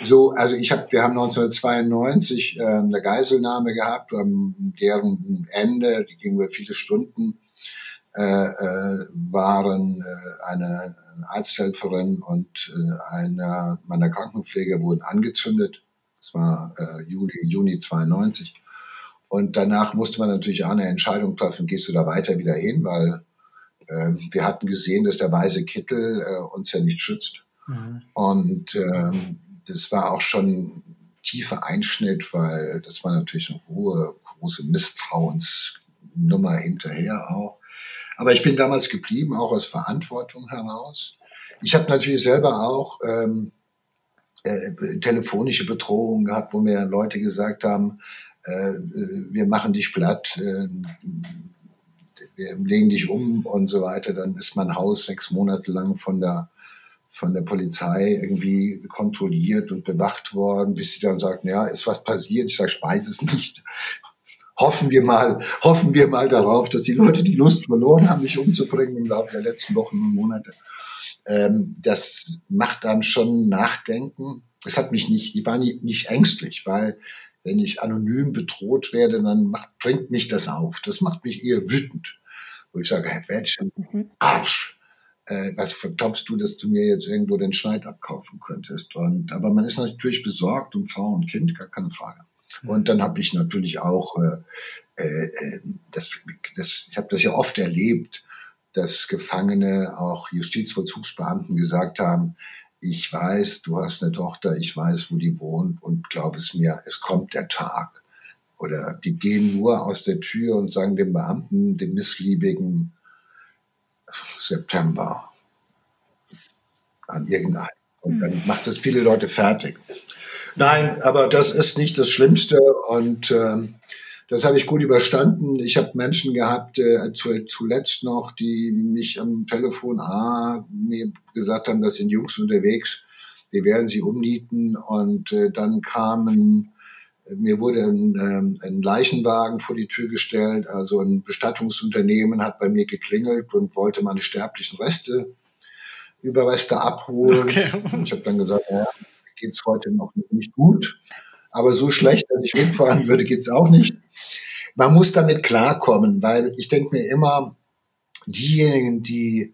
Speaker 3: so, also ich habe, wir haben 1992 äh, eine Geiselnahme gehabt, am deren Ende, die ging über viele Stunden äh, äh, waren äh, eine, eine Arzthelferin und äh, einer meiner Krankenpfleger wurden angezündet. Das war äh, Juli, Juni 92. Und danach musste man natürlich auch eine Entscheidung treffen, gehst du da weiter wieder hin, weil äh, wir hatten gesehen, dass der weiße Kittel äh, uns ja nicht schützt. Mhm. Und ähm, das war auch schon tiefer Einschnitt, weil das war natürlich eine hohe, große Misstrauensnummer hinterher auch. Aber ich bin damals geblieben, auch aus Verantwortung heraus. Ich habe natürlich selber auch ähm, äh, telefonische Bedrohungen gehabt, wo mir Leute gesagt haben, äh, äh, wir machen dich platt, äh, wir legen dich um und so weiter. Dann ist mein Haus sechs Monate lang von der von der Polizei irgendwie kontrolliert und bewacht worden, bis sie dann sagten, ja, ist was passiert? Ich sage, ich weiß es nicht hoffen wir mal, hoffen wir mal darauf, dass die Leute die Lust verloren haben, mich umzubringen im Laufe der letzten Wochen und Monate. Ähm, das macht dann schon nachdenken. Es hat mich nicht, ich war nicht, nicht ängstlich, weil wenn ich anonym bedroht werde, dann macht, bringt mich das auf. Das macht mich eher wütend. Wo ich sage, hey, welchen mhm. Arsch äh, was vertoppst du, dass du mir jetzt irgendwo den Schneid abkaufen könntest? Und aber man ist natürlich besorgt um Frau und Kind, gar keine Frage. Hm. Und dann habe ich natürlich auch äh, äh, das, das, ich habe das ja oft erlebt, dass Gefangene, auch Justizvollzugsbeamten gesagt haben, ich weiß, du hast eine Tochter, ich weiß, wo die wohnt und glaub es mir, es kommt der Tag. Oder die gehen nur aus der Tür und sagen dem Beamten, dem missliebigen September an irgendeinem. Und dann hm. macht es viele Leute fertig. Nein, aber das ist nicht das Schlimmste und äh, das habe ich gut überstanden. Ich habe Menschen gehabt, äh, zu, zuletzt noch, die mich am Telefon ah, mir gesagt haben, das sind Jungs unterwegs, die werden sie umnieten. Und äh, dann kamen, mir wurde ein, äh, ein Leichenwagen vor die Tür gestellt. Also ein Bestattungsunternehmen hat bei mir geklingelt und wollte meine sterblichen Reste, Überreste abholen. Okay. Ich habe dann gesagt, ja, geht's heute noch nicht gut. Aber so schlecht, dass ich mitfahren würde, geht's auch nicht man muss damit klarkommen, weil ich denke mir immer, diejenigen, die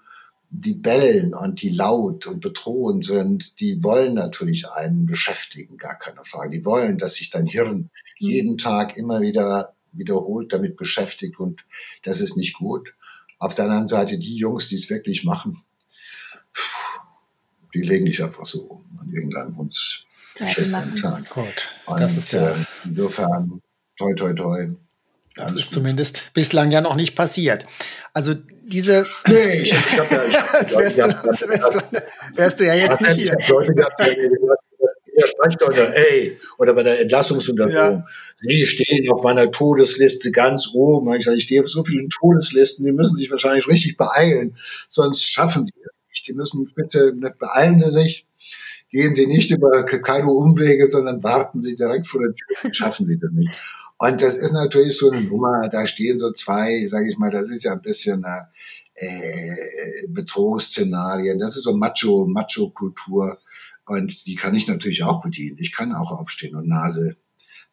Speaker 3: die bellen und die laut und bedrohend sind, die wollen natürlich einen beschäftigen, gar keine Frage. Die wollen, dass sich dein Hirn mhm. jeden Tag immer wieder wiederholt damit beschäftigt und das ist nicht gut. Auf der anderen Seite die Jungs, die es wirklich machen, die legen dich einfach so um an irgendeinem uns
Speaker 2: Tag. Gut,
Speaker 3: das ist ja äh, insofern toi toi toi.
Speaker 2: Das ist zumindest bislang ja noch nicht passiert. Also diese.
Speaker 3: Nee, ich, ich hab ja, ich, (laughs)
Speaker 2: wärst, du, wärst, wärst du ja jetzt nicht hier. Ich Leute gehabt, die gesagt (laughs)
Speaker 3: der Sprechstunde, ey, oder bei der Entlassungsuntersuchung, ja. Sie stehen auf meiner Todesliste ganz oben. Ich sage, ich stehe auf so vielen Todeslisten, die müssen sich wahrscheinlich richtig beeilen, sonst schaffen Sie es nicht. Die müssen bitte, beeilen Sie sich, gehen Sie nicht über keine Umwege, sondern warten Sie direkt vor der Tür, schaffen Sie das nicht. Und das ist natürlich so eine Nummer, da stehen so zwei, sage ich mal, das ist ja ein bisschen äh, Bedrohungsszenarien, das ist so Macho, Macho-Kultur und die kann ich natürlich auch bedienen. Ich kann auch aufstehen und Nase,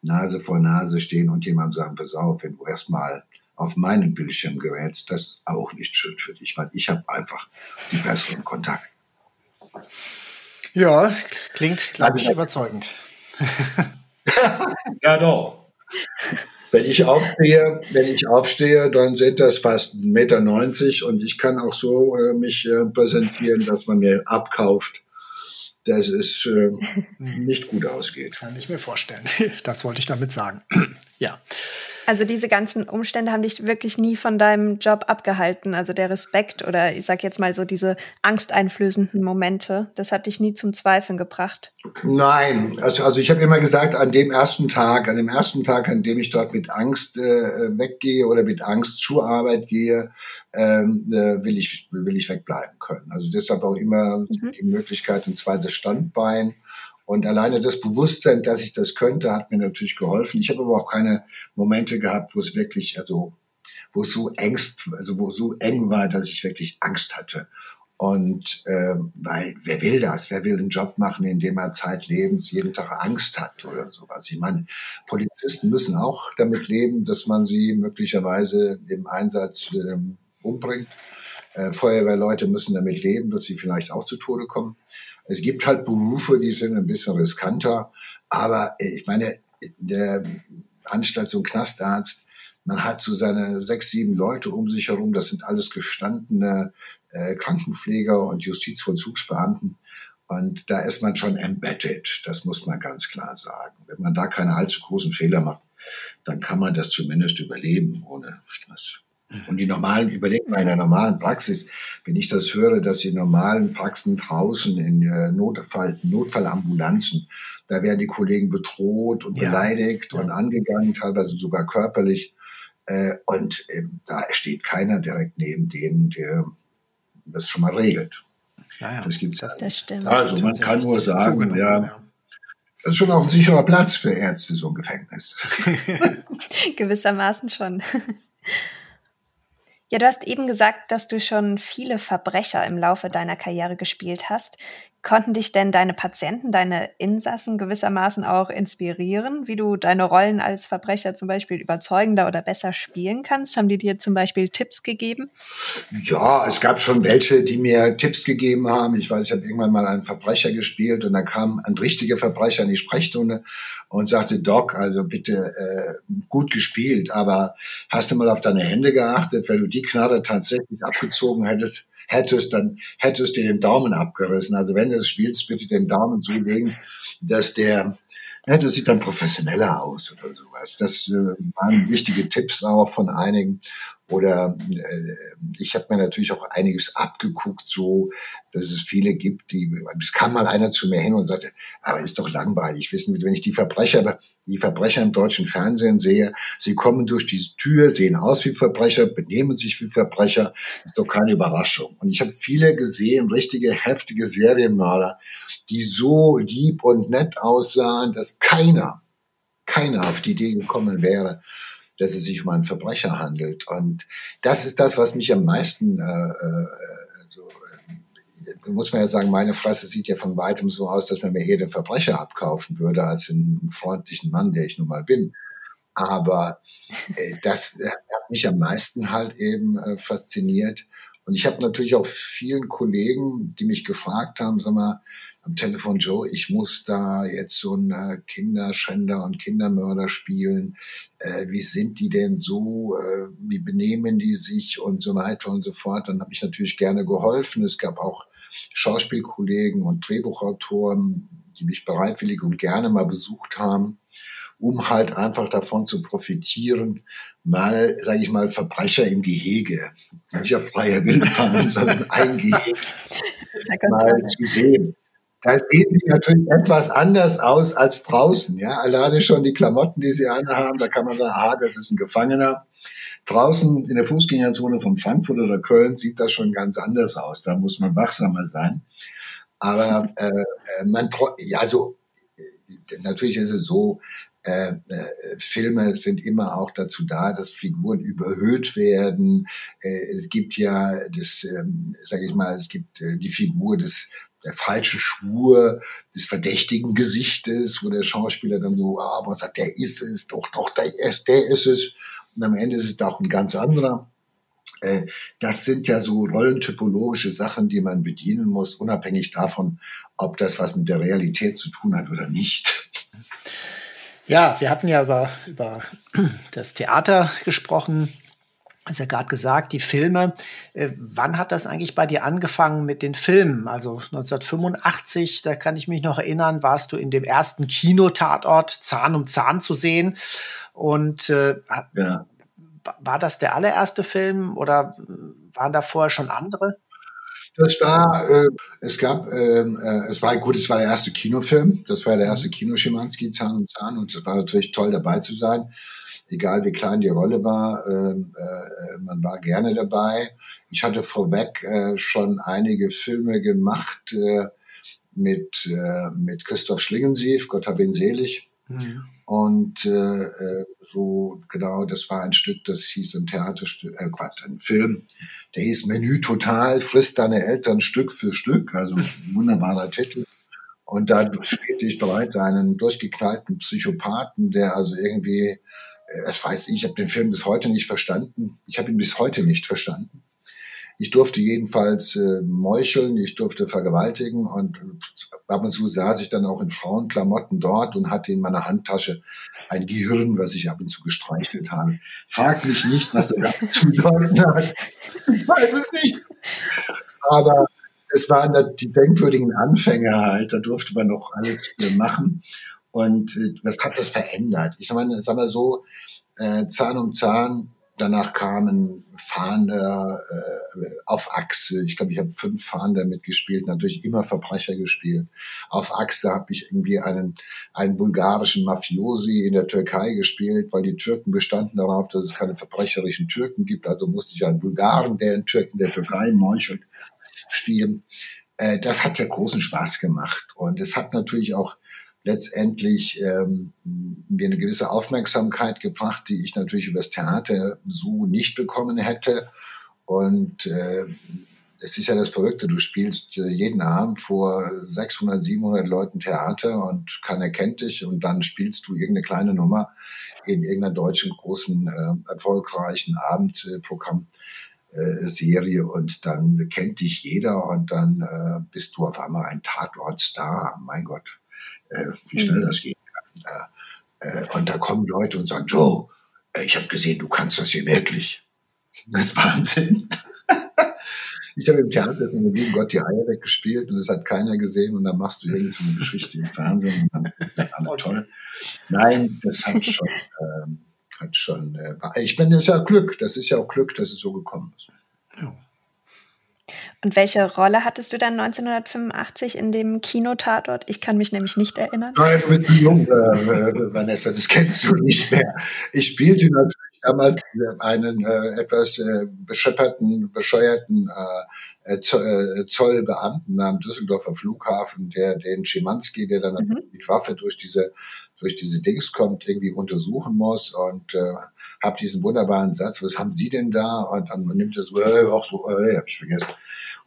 Speaker 3: Nase vor Nase stehen und jemandem sagen, pass auf, wenn du erstmal auf meinen Bildschirm gerätst, das ist auch nicht schön für dich, weil ich habe einfach die besseren Kontakt.
Speaker 2: Ja, klingt, glaube ich, überzeugend. (laughs) (laughs)
Speaker 3: ja, doch. Wenn ich aufstehe, wenn ich aufstehe, dann sind das fast 1,90 Meter und ich kann auch so äh, mich äh, präsentieren, dass man mir abkauft, dass es äh, (laughs) nicht gut ausgeht.
Speaker 2: Kann ich mir vorstellen. Das wollte ich damit sagen. (clears throat) ja.
Speaker 1: Also diese ganzen Umstände haben dich wirklich nie von deinem Job abgehalten. Also der Respekt oder ich sag jetzt mal so diese angsteinflößenden Momente, das hat dich nie zum Zweifeln gebracht.
Speaker 3: Nein, also, also ich habe immer gesagt, an dem ersten Tag, an dem ersten Tag, an dem ich dort mit Angst äh, weggehe oder mit Angst zur Arbeit gehe, ähm, äh, will ich will ich wegbleiben können. Also deshalb auch immer mhm. die Möglichkeit, ein zweites Standbein und alleine das Bewusstsein, dass ich das könnte, hat mir natürlich geholfen. Ich habe aber auch keine Momente gehabt, wo es wirklich, also wo es so engst, also wo so eng war, dass ich wirklich Angst hatte. Und ähm, weil wer will das? Wer will einen Job machen, in dem er zeitlebens jeden Tag Angst hat oder sowas? Ich meine, Polizisten müssen auch damit leben, dass man sie möglicherweise im Einsatz ähm, umbringt. Äh, Feuerwehrleute müssen damit leben, dass sie vielleicht auch zu Tode kommen. Es gibt halt Berufe, die sind ein bisschen riskanter, aber äh, ich meine, der Anstalt ein Knastarzt, man hat so seine sechs, sieben Leute um sich herum, das sind alles gestandene äh, Krankenpfleger und Justizvollzugsbeamten. Und da ist man schon embedded, das muss man ganz klar sagen. Wenn man da keine allzu großen Fehler macht, dann kann man das zumindest überleben ohne Stress. Und die normalen, überlegt mal in der normalen Praxis, wenn ich das höre, dass die normalen Praxen draußen in Notfall, Notfallambulanzen, da werden die Kollegen bedroht und ja. beleidigt ja. und angegangen, teilweise sogar körperlich. Äh, und ähm, da steht keiner direkt neben denen, der das schon mal regelt.
Speaker 2: Ja, ja.
Speaker 3: Das gibt's.
Speaker 1: Das, das stimmt.
Speaker 3: Also man kann nur sagen, ja, das ist schon auch ein sicherer Platz für Ärzte, so ein Gefängnis. (laughs) (laughs)
Speaker 1: Gewissermaßen schon. Ja, du hast eben gesagt, dass du schon viele Verbrecher im Laufe deiner Karriere gespielt hast. Konnten dich denn deine Patienten, deine Insassen gewissermaßen auch inspirieren, wie du deine Rollen als Verbrecher zum Beispiel überzeugender oder besser spielen kannst? Haben die dir zum Beispiel Tipps gegeben?
Speaker 3: Ja, es gab schon welche, die mir Tipps gegeben haben. Ich weiß, ich habe irgendwann mal einen Verbrecher gespielt und da kam ein richtiger Verbrecher in die Sprechstunde und sagte, Doc, also bitte äh, gut gespielt, aber hast du mal auf deine Hände geachtet, wenn du die Knarre tatsächlich abgezogen hättest, hättest, dann hättest du den Daumen abgerissen. Also wenn du es spielst, bitte den Daumen so legen, dass der, ja, das sieht dann professioneller aus oder sowas. Das äh, waren wichtige Tipps auch von einigen. Oder äh, ich habe mir natürlich auch einiges abgeguckt, so dass es viele gibt, die, es kam mal einer zu mir hin und sagte, aber ist doch langweilig, wissen Sie, wenn ich die Verbrecher, die Verbrecher im deutschen Fernsehen sehe, sie kommen durch diese Tür, sehen aus wie Verbrecher, benehmen sich wie Verbrecher, ist doch keine Überraschung. Und ich habe viele gesehen, richtige heftige Serienmörder, die so lieb und nett aussahen, dass keiner, keiner auf die Idee gekommen wäre, dass es sich um einen Verbrecher handelt. Und das ist das, was mich am meisten, äh, äh, so, äh, muss man ja sagen, meine Fresse sieht ja von weitem so aus, dass man mir eher den Verbrecher abkaufen würde, als einen freundlichen Mann, der ich nun mal bin. Aber äh, das hat mich am meisten halt eben äh, fasziniert. Und ich habe natürlich auch vielen Kollegen, die mich gefragt haben, sag mal, am Telefon, Joe, ich muss da jetzt so ein äh, Kinderschänder und Kindermörder spielen. Äh, wie sind die denn so? Äh, wie benehmen die sich und so weiter und so fort? Dann habe ich natürlich gerne geholfen. Es gab auch Schauspielkollegen und Drehbuchautoren, die mich bereitwillig und gerne mal besucht haben, um halt einfach davon zu profitieren, mal, sage ich mal, Verbrecher im Gehege, nicht auf freier Wildbahn, sondern ein Gehege (laughs) mal zu sehen. Da sehen sie natürlich etwas anders aus als draußen. Ja, alleine schon die Klamotten, die sie anhaben, da kann man sagen, ah, das ist ein Gefangener. Draußen in der Fußgängerzone von Frankfurt oder Köln sieht das schon ganz anders aus. Da muss man wachsamer sein. Aber äh, äh man, ja, also äh, natürlich ist es so, äh, äh, Filme sind immer auch dazu da, dass Figuren überhöht werden. Äh, es gibt ja das, ähm, sage ich mal, es gibt äh, die Figur des der falsche Schwur des verdächtigen Gesichtes, wo der Schauspieler dann so, ah, aber sagt, der ist es, doch, doch, der ist, der ist es. Und am Ende ist es doch ein ganz anderer. Äh, das sind ja so rollentypologische Sachen, die man bedienen muss, unabhängig davon, ob das was mit der Realität zu tun hat oder nicht.
Speaker 2: Ja, wir hatten ja über, über das Theater gesprochen hast ja gerade gesagt, die Filme. Äh, wann hat das eigentlich bei dir angefangen mit den Filmen? Also 1985, da kann ich mich noch erinnern, warst du in dem ersten Kinotatort Zahn um Zahn zu sehen. Und äh, ja. war das der allererste Film oder waren da vorher schon andere?
Speaker 3: Das war, äh, es gab, ähm, äh, es war gut, es war der erste Kinofilm. Das war der erste mhm. Kino Schimanski, Zahn um Zahn. Und es war natürlich toll dabei zu sein egal wie klein die Rolle war, ähm, äh, man war gerne dabei. Ich hatte vorweg äh, schon einige Filme gemacht äh, mit, äh, mit Christoph Schlingensief, Gott hab ihn selig. Mhm. Und äh, äh, so, genau, das war ein Stück, das hieß ein Theaterstück, äh, Quatsch, ein Film, der hieß Menü Total, frisst deine Eltern Stück für Stück, also wunderbarer Titel. Und da spielte ich bereits einen durchgeknallten Psychopathen, der also irgendwie es weiß ich, ich habe den Film bis heute nicht verstanden. Ich habe ihn bis heute nicht verstanden. Ich durfte jedenfalls äh, meucheln, ich durfte vergewaltigen und ab und zu saß ich dann auch in Frauenklamotten dort und hatte in meiner Handtasche ein Gehirn, was ich ab und zu gestreichelt habe. Frag mich nicht, was das (laughs) zu bedeuten hat. Ich weiß es nicht. Aber es waren die denkwürdigen Anfänge halt, da durfte man noch alles machen. Und äh, was hat das verändert? Ich meine, sag mal so, äh, Zahn um Zahn, danach kamen Fahnder äh, auf Achse. Ich glaube, ich habe fünf Fahnder mitgespielt, natürlich immer Verbrecher gespielt. Auf Achse habe ich irgendwie einen, einen bulgarischen Mafiosi in der Türkei gespielt, weil die Türken bestanden darauf, dass es keine verbrecherischen Türken gibt. Also musste ich einen Bulgaren, der in, Tür in der Türkei meuchelt, spielen. Äh, das hat ja großen Spaß gemacht. Und es hat natürlich auch letztendlich ähm, mir eine gewisse Aufmerksamkeit gebracht, die ich natürlich übers Theater so nicht bekommen hätte. Und äh, es ist ja das Verrückte, du spielst äh, jeden Abend vor 600, 700 Leuten Theater und keiner kennt dich und dann spielst du irgendeine kleine Nummer in irgendeiner deutschen großen, äh, erfolgreichen Abendprogramm. Äh, Serie und dann kennt dich jeder und dann äh, bist du auf einmal ein Tatortstar. Mein Gott, äh, wie schnell mhm. das kann. Äh, und da kommen Leute und sagen, Joe, äh, ich habe gesehen, du kannst das hier wirklich. Das ist Wahnsinn. (laughs) ich habe im Theater von lieben Gott die Eier weggespielt und das hat keiner gesehen und dann machst du irgendeine Geschichte im Fernsehen und dann ist das alles toll. Nein, das hat schon, ähm, hat schon, äh, ich bin, das ist ja Glück, das ist ja auch Glück, dass es so gekommen ist. Ja.
Speaker 1: Und welche Rolle hattest du dann 1985 in dem Kinotatort? Ich kann mich nämlich nicht erinnern.
Speaker 3: Nein, du bist zu jung, äh, äh, Vanessa, das kennst du nicht mehr. Ich spielte natürlich damals einen äh, etwas äh, beschepperten, bescheuerten äh, äh, Zollbeamten am Düsseldorfer Flughafen, der den Schimanski, der dann mhm. mit Waffe durch diese durch diese Dings kommt, irgendwie untersuchen muss und äh, habe diesen wunderbaren Satz, was haben Sie denn da? Und dann nimmt er so, äh, auch so, äh, hab ich vergessen.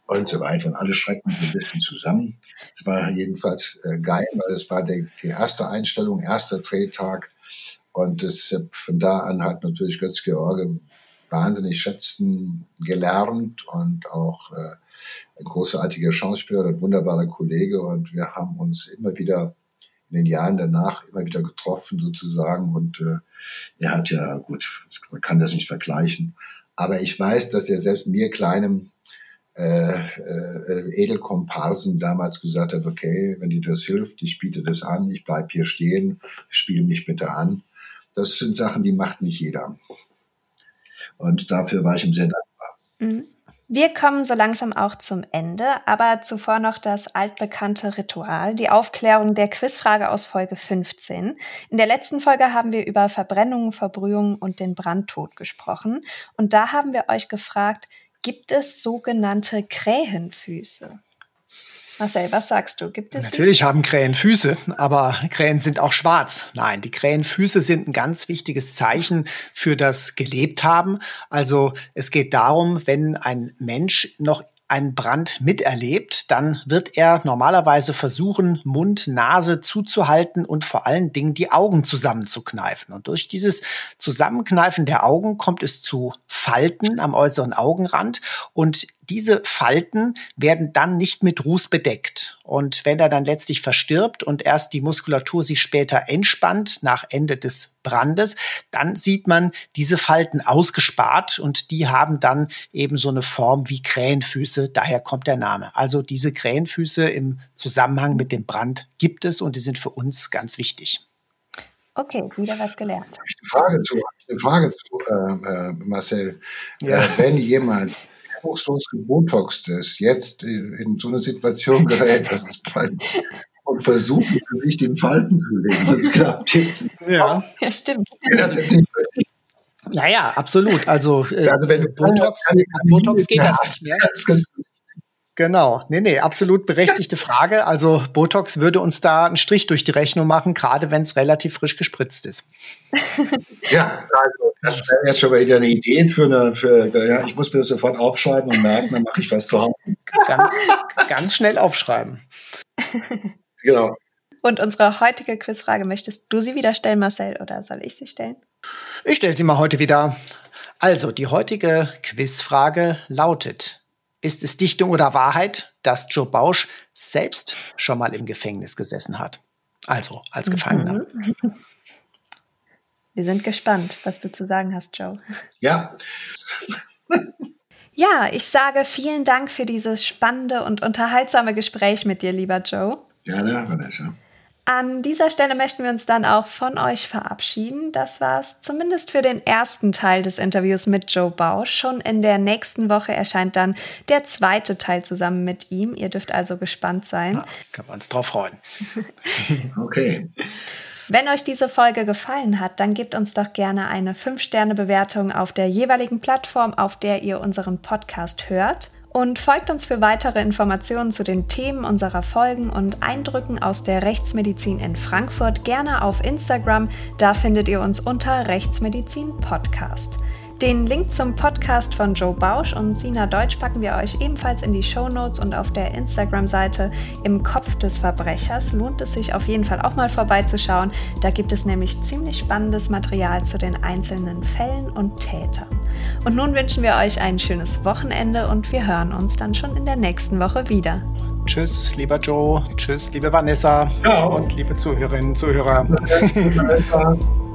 Speaker 3: Und so weiter. Und alle schrecken ein bisschen zusammen. Es war jedenfalls äh, geil, weil es war die, die erste Einstellung, erster Drehtag. Und das, von da an hat natürlich Götz-George wahnsinnig schätzen gelernt und auch äh, ein großartiger Schauspieler und ein wunderbarer Kollege. Und wir haben uns immer wieder in den Jahren danach immer wieder getroffen sozusagen. Und äh, er hat ja, gut, man kann das nicht vergleichen. Aber ich weiß, dass er selbst mir kleinem äh, äh, Edelkomparsen damals gesagt hat, okay, wenn dir das hilft, ich biete das an, ich bleib hier stehen, spiel mich bitte an. Das sind Sachen, die macht nicht jeder. Und dafür war ich ihm sehr dankbar.
Speaker 1: Mhm. Wir kommen so langsam auch zum Ende, aber zuvor noch das altbekannte Ritual, die Aufklärung der Quizfrage aus Folge 15. In der letzten Folge haben wir über Verbrennungen, Verbrühungen und den Brandtod gesprochen. Und da haben wir euch gefragt, gibt es sogenannte Krähenfüße? Marcel, was sagst du? Gibt es
Speaker 2: Natürlich haben Krähen Füße, aber Krähen sind auch schwarz. Nein, die Krähenfüße sind ein ganz wichtiges Zeichen für das Gelebt haben. Also es geht darum, wenn ein Mensch noch einen Brand miterlebt, dann wird er normalerweise versuchen, Mund, Nase zuzuhalten und vor allen Dingen die Augen zusammenzukneifen. Und durch dieses Zusammenkneifen der Augen kommt es zu Falten am äußeren Augenrand und diese Falten werden dann nicht mit Ruß bedeckt. Und wenn er dann letztlich verstirbt und erst die Muskulatur sich später entspannt nach Ende des Brandes, dann sieht man diese Falten ausgespart und die haben dann eben so eine Form wie Krähenfüße. Daher kommt der Name. Also diese Krähenfüße im Zusammenhang mit dem Brand gibt es und die sind für uns ganz wichtig.
Speaker 1: Okay, wieder was gelernt.
Speaker 3: Eine Frage zu, eine Frage zu äh, äh, Marcel. Ja. Äh, wenn jemand anspruchslos gebotoxt ist, jetzt in so eine Situation (laughs) gerät, dass es bleibt und versucht, sich den Falten zu legen. Das klappt jetzt.
Speaker 1: Ja, ja stimmt.
Speaker 2: Das ist ja, ja, absolut. Also, äh, also wenn du Botox, Botox geht das nicht mehr. Genau, nee, nee, absolut berechtigte Frage. Also Botox würde uns da einen Strich durch die Rechnung machen, gerade wenn es relativ frisch gespritzt ist. (laughs)
Speaker 3: ja, also das wäre jetzt schon wieder eine Idee für eine, für, ja, ich muss mir das sofort aufschreiben und merken, dann mache ich was zu Hause.
Speaker 2: Ganz, ganz schnell aufschreiben. (laughs)
Speaker 3: genau.
Speaker 1: Und unsere heutige Quizfrage, möchtest du sie wieder stellen, Marcel, oder soll ich sie stellen?
Speaker 2: Ich stelle sie mal heute wieder. Also, die heutige Quizfrage lautet, ist es Dichtung oder Wahrheit, dass Joe Bausch selbst schon mal im Gefängnis gesessen hat? Also als Gefangener. Mhm. (laughs)
Speaker 1: Wir sind gespannt, was du zu sagen hast, Joe.
Speaker 3: Ja. (laughs)
Speaker 1: Ja, ich sage vielen Dank für dieses spannende und unterhaltsame Gespräch mit dir, lieber Joe.
Speaker 3: Gerne, Vanessa.
Speaker 1: An dieser Stelle möchten wir uns dann auch von euch verabschieden. Das war's zumindest für den ersten Teil des Interviews mit Joe Bausch. Schon in der nächsten Woche erscheint dann der zweite Teil zusammen mit ihm. Ihr dürft also gespannt sein. Ja,
Speaker 2: können wir uns drauf freuen. (laughs)
Speaker 3: okay.
Speaker 1: Wenn euch diese Folge gefallen hat, dann gebt uns doch gerne eine 5-Sterne-Bewertung auf der jeweiligen Plattform, auf der ihr unseren Podcast hört und folgt uns für weitere Informationen zu den Themen unserer Folgen und Eindrücken aus der Rechtsmedizin in Frankfurt gerne auf Instagram. Da findet ihr uns unter Rechtsmedizin Podcast. Den Link zum Podcast von Joe Bausch und Sina Deutsch packen wir euch ebenfalls in die Show Notes und auf der Instagram-Seite im Kopf des Verbrechers lohnt es sich auf jeden Fall auch mal vorbeizuschauen. Da gibt es nämlich ziemlich spannendes Material zu den einzelnen Fällen und Tätern. Und nun wünschen wir euch ein schönes Wochenende und wir hören uns dann schon in der nächsten Woche wieder.
Speaker 2: Tschüss, lieber Joe. Tschüss, liebe Vanessa. Ja. Und liebe Zuhörerinnen, Zuhörer. (laughs)